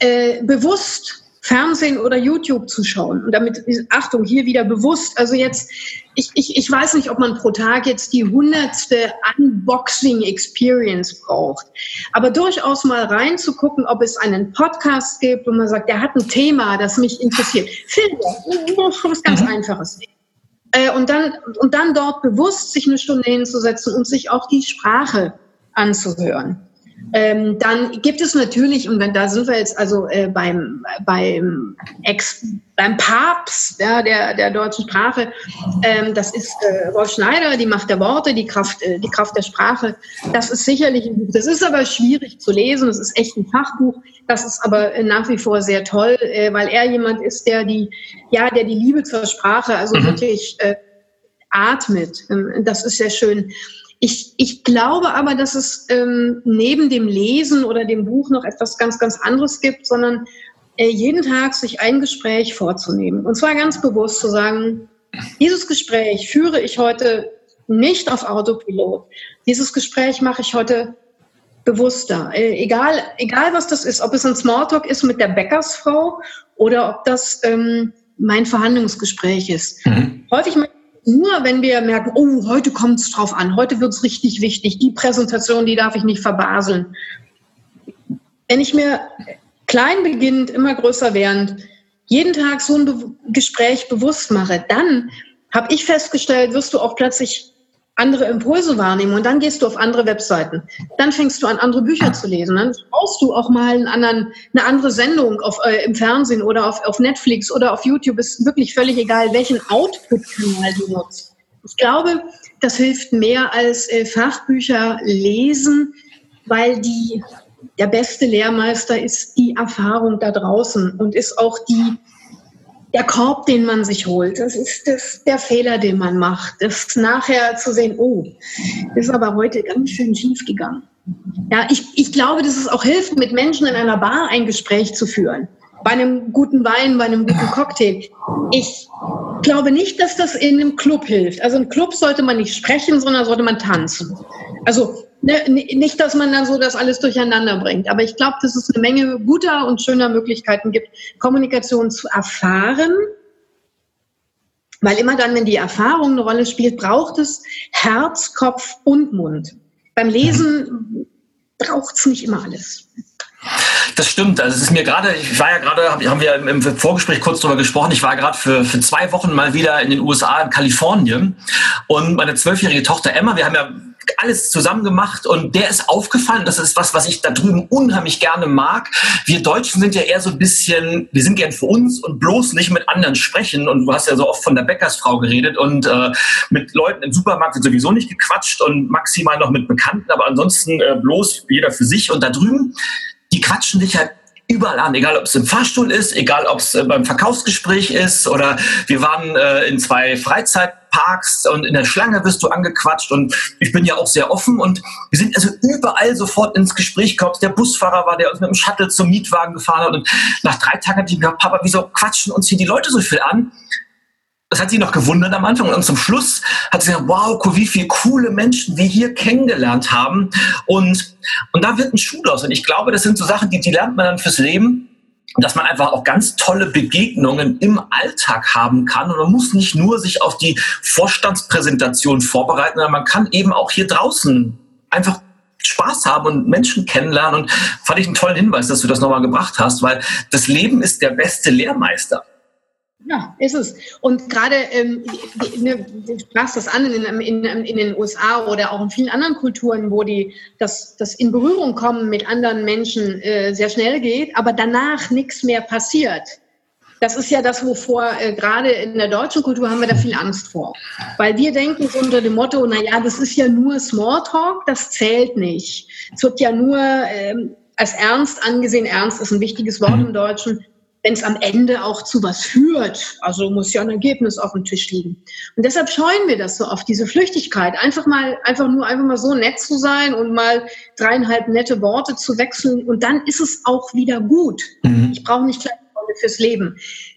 äh, bewusst Fernsehen oder YouTube zu schauen. Und damit, Achtung, hier wieder bewusst, also jetzt, ich, ich, ich weiß nicht, ob man pro Tag jetzt die hundertste Unboxing-Experience braucht, aber durchaus mal reinzugucken, ob es einen Podcast gibt, wo man sagt, der hat ein Thema, das mich interessiert. Filme, was ganz mhm. Einfaches. Äh, und, dann, und dann dort bewusst sich eine Stunde hinzusetzen und sich auch die Sprache anzuhören. Ähm, dann gibt es natürlich, und wenn, da sind wir jetzt also äh, beim, beim, Ex, beim Papst ja, der, der deutschen Sprache, ähm, das ist äh, Rolf Schneider, die Macht der Worte, die Kraft, äh, die Kraft der Sprache. Das ist sicherlich ein Buch. Das ist aber schwierig zu lesen, das ist echt ein Fachbuch. Das ist aber äh, nach wie vor sehr toll, äh, weil er jemand ist, der die, ja, der die Liebe zur Sprache also mhm. wirklich äh, atmet. Ähm, das ist sehr schön. Ich, ich glaube aber, dass es ähm, neben dem Lesen oder dem Buch noch etwas ganz, ganz anderes gibt, sondern äh, jeden Tag sich ein Gespräch vorzunehmen. Und zwar ganz bewusst zu sagen, dieses Gespräch führe ich heute nicht auf Autopilot. Dieses Gespräch mache ich heute bewusster. Äh, egal, egal was das ist, ob es ein Smalltalk ist mit der Bäckersfrau oder ob das ähm, mein Verhandlungsgespräch ist. Mhm. Häufig nur wenn wir merken, oh, heute kommt es drauf an, heute wird es richtig wichtig, die Präsentation, die darf ich nicht verbaseln. Wenn ich mir klein beginnend, immer größer werdend, jeden Tag so ein Be Gespräch bewusst mache, dann habe ich festgestellt, wirst du auch plötzlich andere Impulse wahrnehmen und dann gehst du auf andere Webseiten. Dann fängst du an, andere Bücher zu lesen. Dann brauchst du auch mal anderen, eine andere Sendung auf, äh, im Fernsehen oder auf, auf Netflix oder auf YouTube. Ist wirklich völlig egal, welchen Output-Kanal du nutzt. Ich glaube, das hilft mehr als äh, Fachbücher lesen, weil die, der beste Lehrmeister ist die Erfahrung da draußen und ist auch die, der Korb, den man sich holt, das ist das, der Fehler, den man macht. Das nachher zu sehen, oh, das ist aber heute ganz schön schief gegangen. Ja, ich, ich glaube, dass es auch hilft, mit Menschen in einer Bar ein Gespräch zu führen. Bei einem guten Wein, bei einem guten Cocktail. Ich glaube nicht, dass das in einem Club hilft. Also im Club sollte man nicht sprechen, sondern sollte man tanzen. Also ne, nicht, dass man dann so das alles durcheinander bringt. Aber ich glaube, dass es eine Menge guter und schöner Möglichkeiten gibt, Kommunikation zu erfahren. Weil immer dann, wenn die Erfahrung eine Rolle spielt, braucht es Herz, Kopf und Mund. Beim Lesen braucht es nicht immer alles. Das stimmt. Also es ist mir gerade, ich war ja gerade, haben wir im Vorgespräch kurz darüber gesprochen, ich war gerade für, für zwei Wochen mal wieder in den USA, in Kalifornien. Und meine zwölfjährige Tochter Emma, wir haben ja alles zusammen gemacht und der ist aufgefallen. Das ist was, was ich da drüben unheimlich gerne mag. Wir Deutschen sind ja eher so ein bisschen, wir sind gern für uns und bloß nicht mit anderen sprechen. Und du hast ja so oft von der Bäckersfrau geredet und äh, mit Leuten im Supermarkt wird sowieso nicht gequatscht und maximal noch mit Bekannten, aber ansonsten äh, bloß jeder für sich. Und da drüben, die quatschen dich halt überall an, egal ob es im Fahrstuhl ist, egal ob es äh, beim Verkaufsgespräch ist oder wir waren äh, in zwei Freizeitparks und in der Schlange wirst du angequatscht und ich bin ja auch sehr offen und wir sind also überall sofort ins Gespräch gekommen. Der Busfahrer war, der uns mit dem Shuttle zum Mietwagen gefahren hat und nach drei Tagen hat ich gesagt, Papa, wieso quatschen uns hier die Leute so viel an? Das hat sie noch gewundert am Anfang und zum Schluss hat sie gesagt, wow, wie viele coole Menschen wir hier kennengelernt haben. Und, und da wird ein Schuh aus und ich glaube, das sind so Sachen, die, die lernt man dann fürs Leben dass man einfach auch ganz tolle Begegnungen im Alltag haben kann. Und man muss nicht nur sich auf die Vorstandspräsentation vorbereiten, sondern man kann eben auch hier draußen einfach Spaß haben und Menschen kennenlernen. Und fand ich einen tollen Hinweis, dass du das nochmal gebracht hast, weil das Leben ist der beste Lehrmeister. Ja, ist es. Und gerade, ähm, ne, du sprachst das an in, in, in, den USA oder auch in vielen anderen Kulturen, wo die, das, das in Berührung kommen mit anderen Menschen äh, sehr schnell geht, aber danach nichts mehr passiert. Das ist ja das, wovor äh, gerade in der deutschen Kultur haben wir da viel Angst vor. Weil wir denken so unter dem Motto, na ja, das ist ja nur Smalltalk, das zählt nicht. Es wird ja nur ähm, als ernst angesehen, ernst ist ein wichtiges Wort im Deutschen, wenn es am Ende auch zu was führt. Also muss ja ein Ergebnis auf dem Tisch liegen. Und deshalb scheuen wir das so oft, diese Flüchtigkeit. Einfach mal, einfach nur einfach mal so nett zu sein und mal dreieinhalb nette Worte zu wechseln und dann ist es auch wieder gut. Mhm. Ich brauche nicht gleich fürs Leben.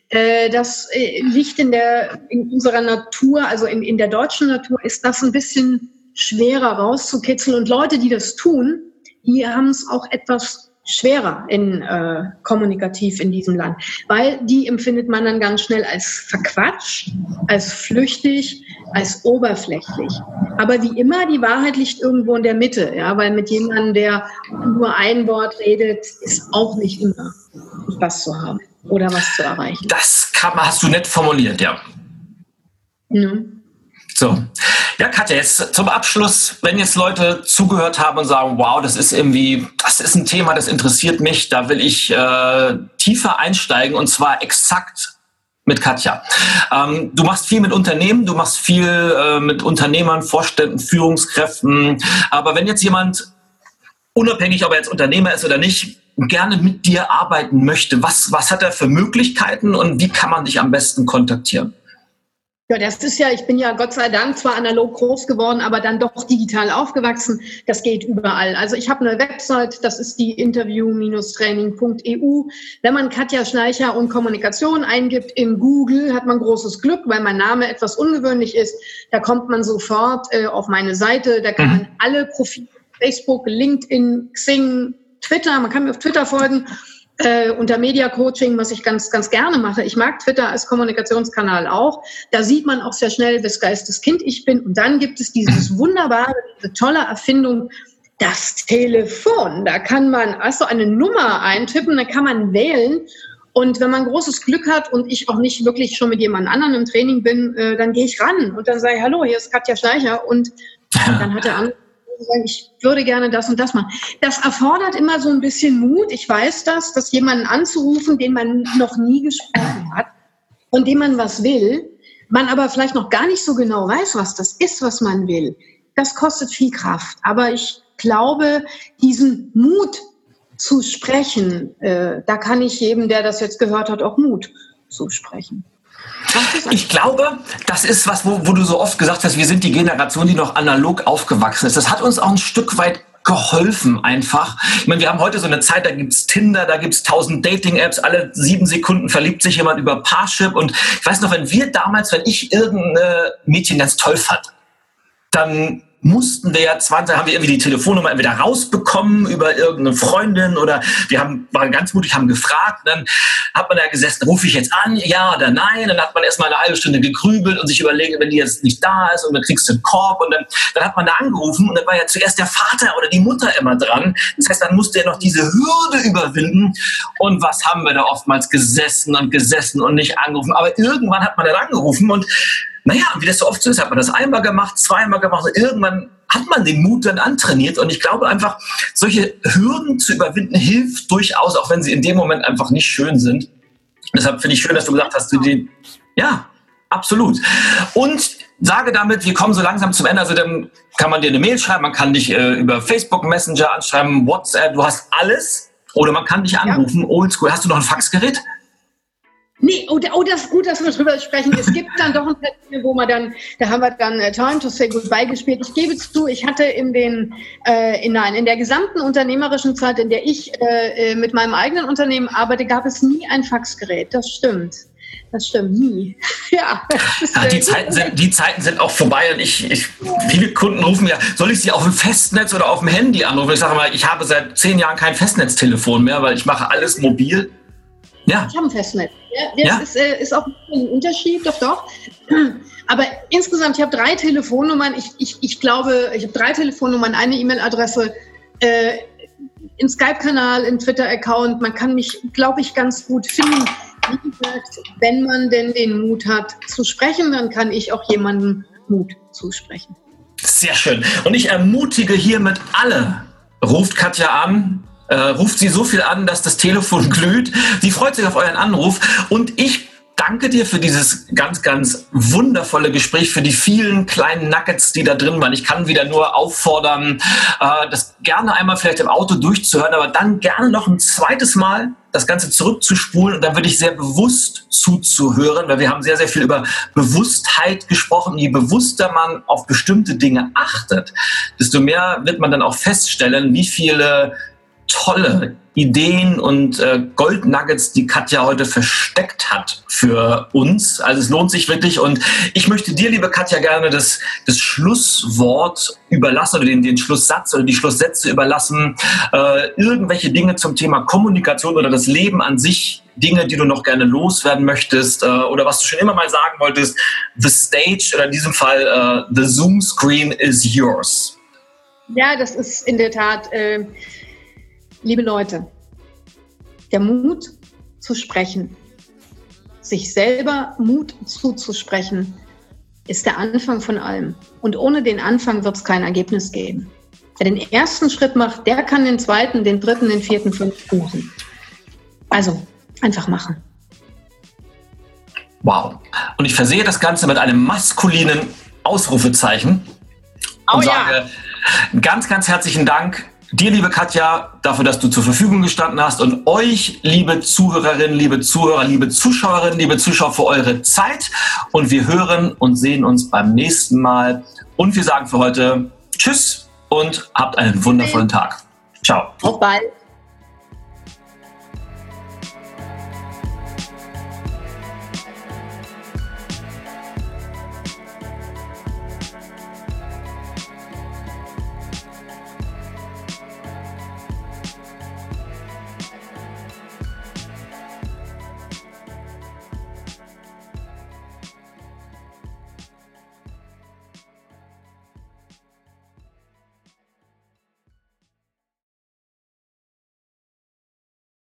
Äh, das äh, liegt in der, in unserer Natur, also in, in der deutschen Natur ist das ein bisschen schwerer rauszukitzeln und Leute, die das tun, die haben es auch etwas schwerer in äh, kommunikativ in diesem Land, weil die empfindet man dann ganz schnell als verquatscht, als flüchtig, als oberflächlich. Aber wie immer, die Wahrheit liegt irgendwo in der Mitte, ja, weil mit jemandem, der nur ein Wort redet, ist auch nicht immer was zu haben oder was zu erreichen. Das kann, hast du nett formuliert, ja. Mhm. So. Ja, Katja, jetzt zum Abschluss, wenn jetzt Leute zugehört haben und sagen, wow, das ist irgendwie, das ist ein Thema, das interessiert mich, da will ich äh, tiefer einsteigen und zwar exakt mit Katja. Ähm, du machst viel mit Unternehmen, du machst viel äh, mit Unternehmern, Vorständen, Führungskräften. Aber wenn jetzt jemand, unabhängig ob er jetzt Unternehmer ist oder nicht, gerne mit dir arbeiten möchte, was, was hat er für Möglichkeiten und wie kann man dich am besten kontaktieren? Ja, das ist ja, ich bin ja Gott sei Dank zwar analog groß geworden, aber dann doch digital aufgewachsen. Das geht überall. Also ich habe eine Website, das ist die interview-training.eu. Wenn man Katja Schleicher und Kommunikation eingibt in Google, hat man großes Glück, weil mein Name etwas ungewöhnlich ist. Da kommt man sofort äh, auf meine Seite. Da kann mhm. man alle Profile, Facebook, LinkedIn, Xing, Twitter, man kann mir auf Twitter folgen äh, unter Media Coaching, was ich ganz, ganz gerne mache. Ich mag Twitter als Kommunikationskanal auch. Da sieht man auch sehr schnell, wes Geistes Kind ich bin. Und dann gibt es dieses wunderbare, diese tolle Erfindung, das Telefon. Da kann man also eine Nummer eintippen, da kann man wählen. Und wenn man großes Glück hat und ich auch nicht wirklich schon mit jemand anderem im Training bin, äh, dann gehe ich ran und dann sage ich, hallo, hier ist Katja Schleicher. Und, und dann hat der andere sagen, ich würde gerne das und das machen. Das erfordert immer so ein bisschen Mut. Ich weiß das, dass jemanden anzurufen, den man noch nie gesprochen hat und dem man was will, man aber vielleicht noch gar nicht so genau weiß, was das ist, was man will. Das kostet viel Kraft. Aber ich glaube, diesen Mut zu sprechen, äh, da kann ich jedem, der das jetzt gehört hat, auch Mut zusprechen. Ich glaube, das ist was, wo, wo, du so oft gesagt hast, wir sind die Generation, die noch analog aufgewachsen ist. Das hat uns auch ein Stück weit geholfen einfach. Ich meine, wir haben heute so eine Zeit, da gibt's Tinder, da gibt's tausend Dating-Apps, alle sieben Sekunden verliebt sich jemand über Parship. Und ich weiß noch, wenn wir damals, wenn ich irgendeine Mädchen ganz toll fand, dann mussten wir ja 20, haben wir irgendwie die Telefonnummer entweder rausbekommen über irgendeine Freundin oder wir haben, waren ganz mutig, haben gefragt. Dann hat man da gesessen, rufe ich jetzt an, ja oder nein? Dann hat man erstmal eine halbe Stunde gegrübelt und sich überlegt, wenn die jetzt nicht da ist und dann kriegst du einen Korb und dann, dann hat man da angerufen und dann war ja zuerst der Vater oder die Mutter immer dran. Das heißt, dann musste er noch diese Hürde überwinden. Und was haben wir da oftmals gesessen und gesessen und nicht angerufen? Aber irgendwann hat man dann angerufen und naja, wie das so oft so ist, hat man das einmal gemacht, zweimal gemacht und irgendwann hat man den Mut dann antrainiert. Und ich glaube einfach, solche Hürden zu überwinden hilft durchaus, auch wenn sie in dem Moment einfach nicht schön sind. Deshalb finde ich schön, dass du gesagt hast, du die, ja, absolut. Und sage damit, wir kommen so langsam zum Ende. Also dann kann man dir eine Mail schreiben, man kann dich äh, über Facebook Messenger anschreiben, WhatsApp, du hast alles. Oder man kann dich anrufen, ja. oldschool. Hast du noch ein Faxgerät? Nee, oh, oh, das ist gut, dass wir darüber sprechen. Es gibt dann doch ein paar wo man dann, da haben wir dann äh, Time to Say Goodbye gespielt. Ich gebe zu, ich hatte in den, äh, in, nein, in der gesamten unternehmerischen Zeit, in der ich äh, äh mit meinem eigenen Unternehmen arbeite, gab es nie ein Faxgerät. Das stimmt. Das stimmt nie. ja, ja die, Zeiten sind, die Zeiten sind auch vorbei und ich, ich, viele Kunden rufen ja, soll ich sie auf dem Festnetz oder auf dem Handy anrufen? Ich sage mal, ich habe seit zehn Jahren kein Festnetztelefon mehr, weil ich mache alles mobil. Ja. Ich habe ein Festnetz. Ja, das ja. Ist, äh, ist auch ein Unterschied, doch, doch. Aber insgesamt, ich habe drei Telefonnummern. Ich, ich, ich glaube, ich habe drei Telefonnummern, eine E-Mail-Adresse, äh, im Skype-Kanal, im Twitter-Account. Man kann mich, glaube ich, ganz gut finden. Wie gesagt, wenn man denn den Mut hat zu sprechen, dann kann ich auch jemandem Mut zusprechen. Sehr schön. Und ich ermutige hiermit alle, ruft Katja an, äh, ruft sie so viel an, dass das Telefon glüht. Sie freut sich auf euren Anruf und ich danke dir für dieses ganz, ganz wundervolle Gespräch, für die vielen kleinen Nuggets, die da drin waren. Ich kann wieder nur auffordern, äh, das gerne einmal vielleicht im Auto durchzuhören, aber dann gerne noch ein zweites Mal das Ganze zurückzuspulen und dann würde ich sehr bewusst zuzuhören, weil wir haben sehr, sehr viel über Bewusstheit gesprochen. Je bewusster man auf bestimmte Dinge achtet, desto mehr wird man dann auch feststellen, wie viele tolle Ideen und äh, Goldnuggets, die Katja heute versteckt hat für uns. Also es lohnt sich wirklich. Und ich möchte dir, liebe Katja, gerne das, das Schlusswort überlassen oder den, den Schlusssatz oder die Schlusssätze überlassen. Äh, irgendwelche Dinge zum Thema Kommunikation oder das Leben an sich, Dinge, die du noch gerne loswerden möchtest äh, oder was du schon immer mal sagen wolltest. The stage oder in diesem Fall äh, the Zoom screen is yours. Ja, das ist in der Tat äh, Liebe Leute, der Mut zu sprechen, sich selber Mut zuzusprechen, ist der Anfang von allem. Und ohne den Anfang wird es kein Ergebnis geben. Wer den ersten Schritt macht, der kann den zweiten, den dritten, den vierten, fünften machen. Also einfach machen. Wow. Und ich versehe das Ganze mit einem maskulinen Ausrufezeichen und oh, sage ja. ganz, ganz herzlichen Dank Dir, liebe Katja, dafür, dass du zur Verfügung gestanden hast und euch, liebe Zuhörerinnen, liebe Zuhörer, liebe Zuschauerinnen, liebe Zuschauer, für eure Zeit. Und wir hören und sehen uns beim nächsten Mal. Und wir sagen für heute Tschüss und habt einen wundervollen Tag. Ciao. Auf bald.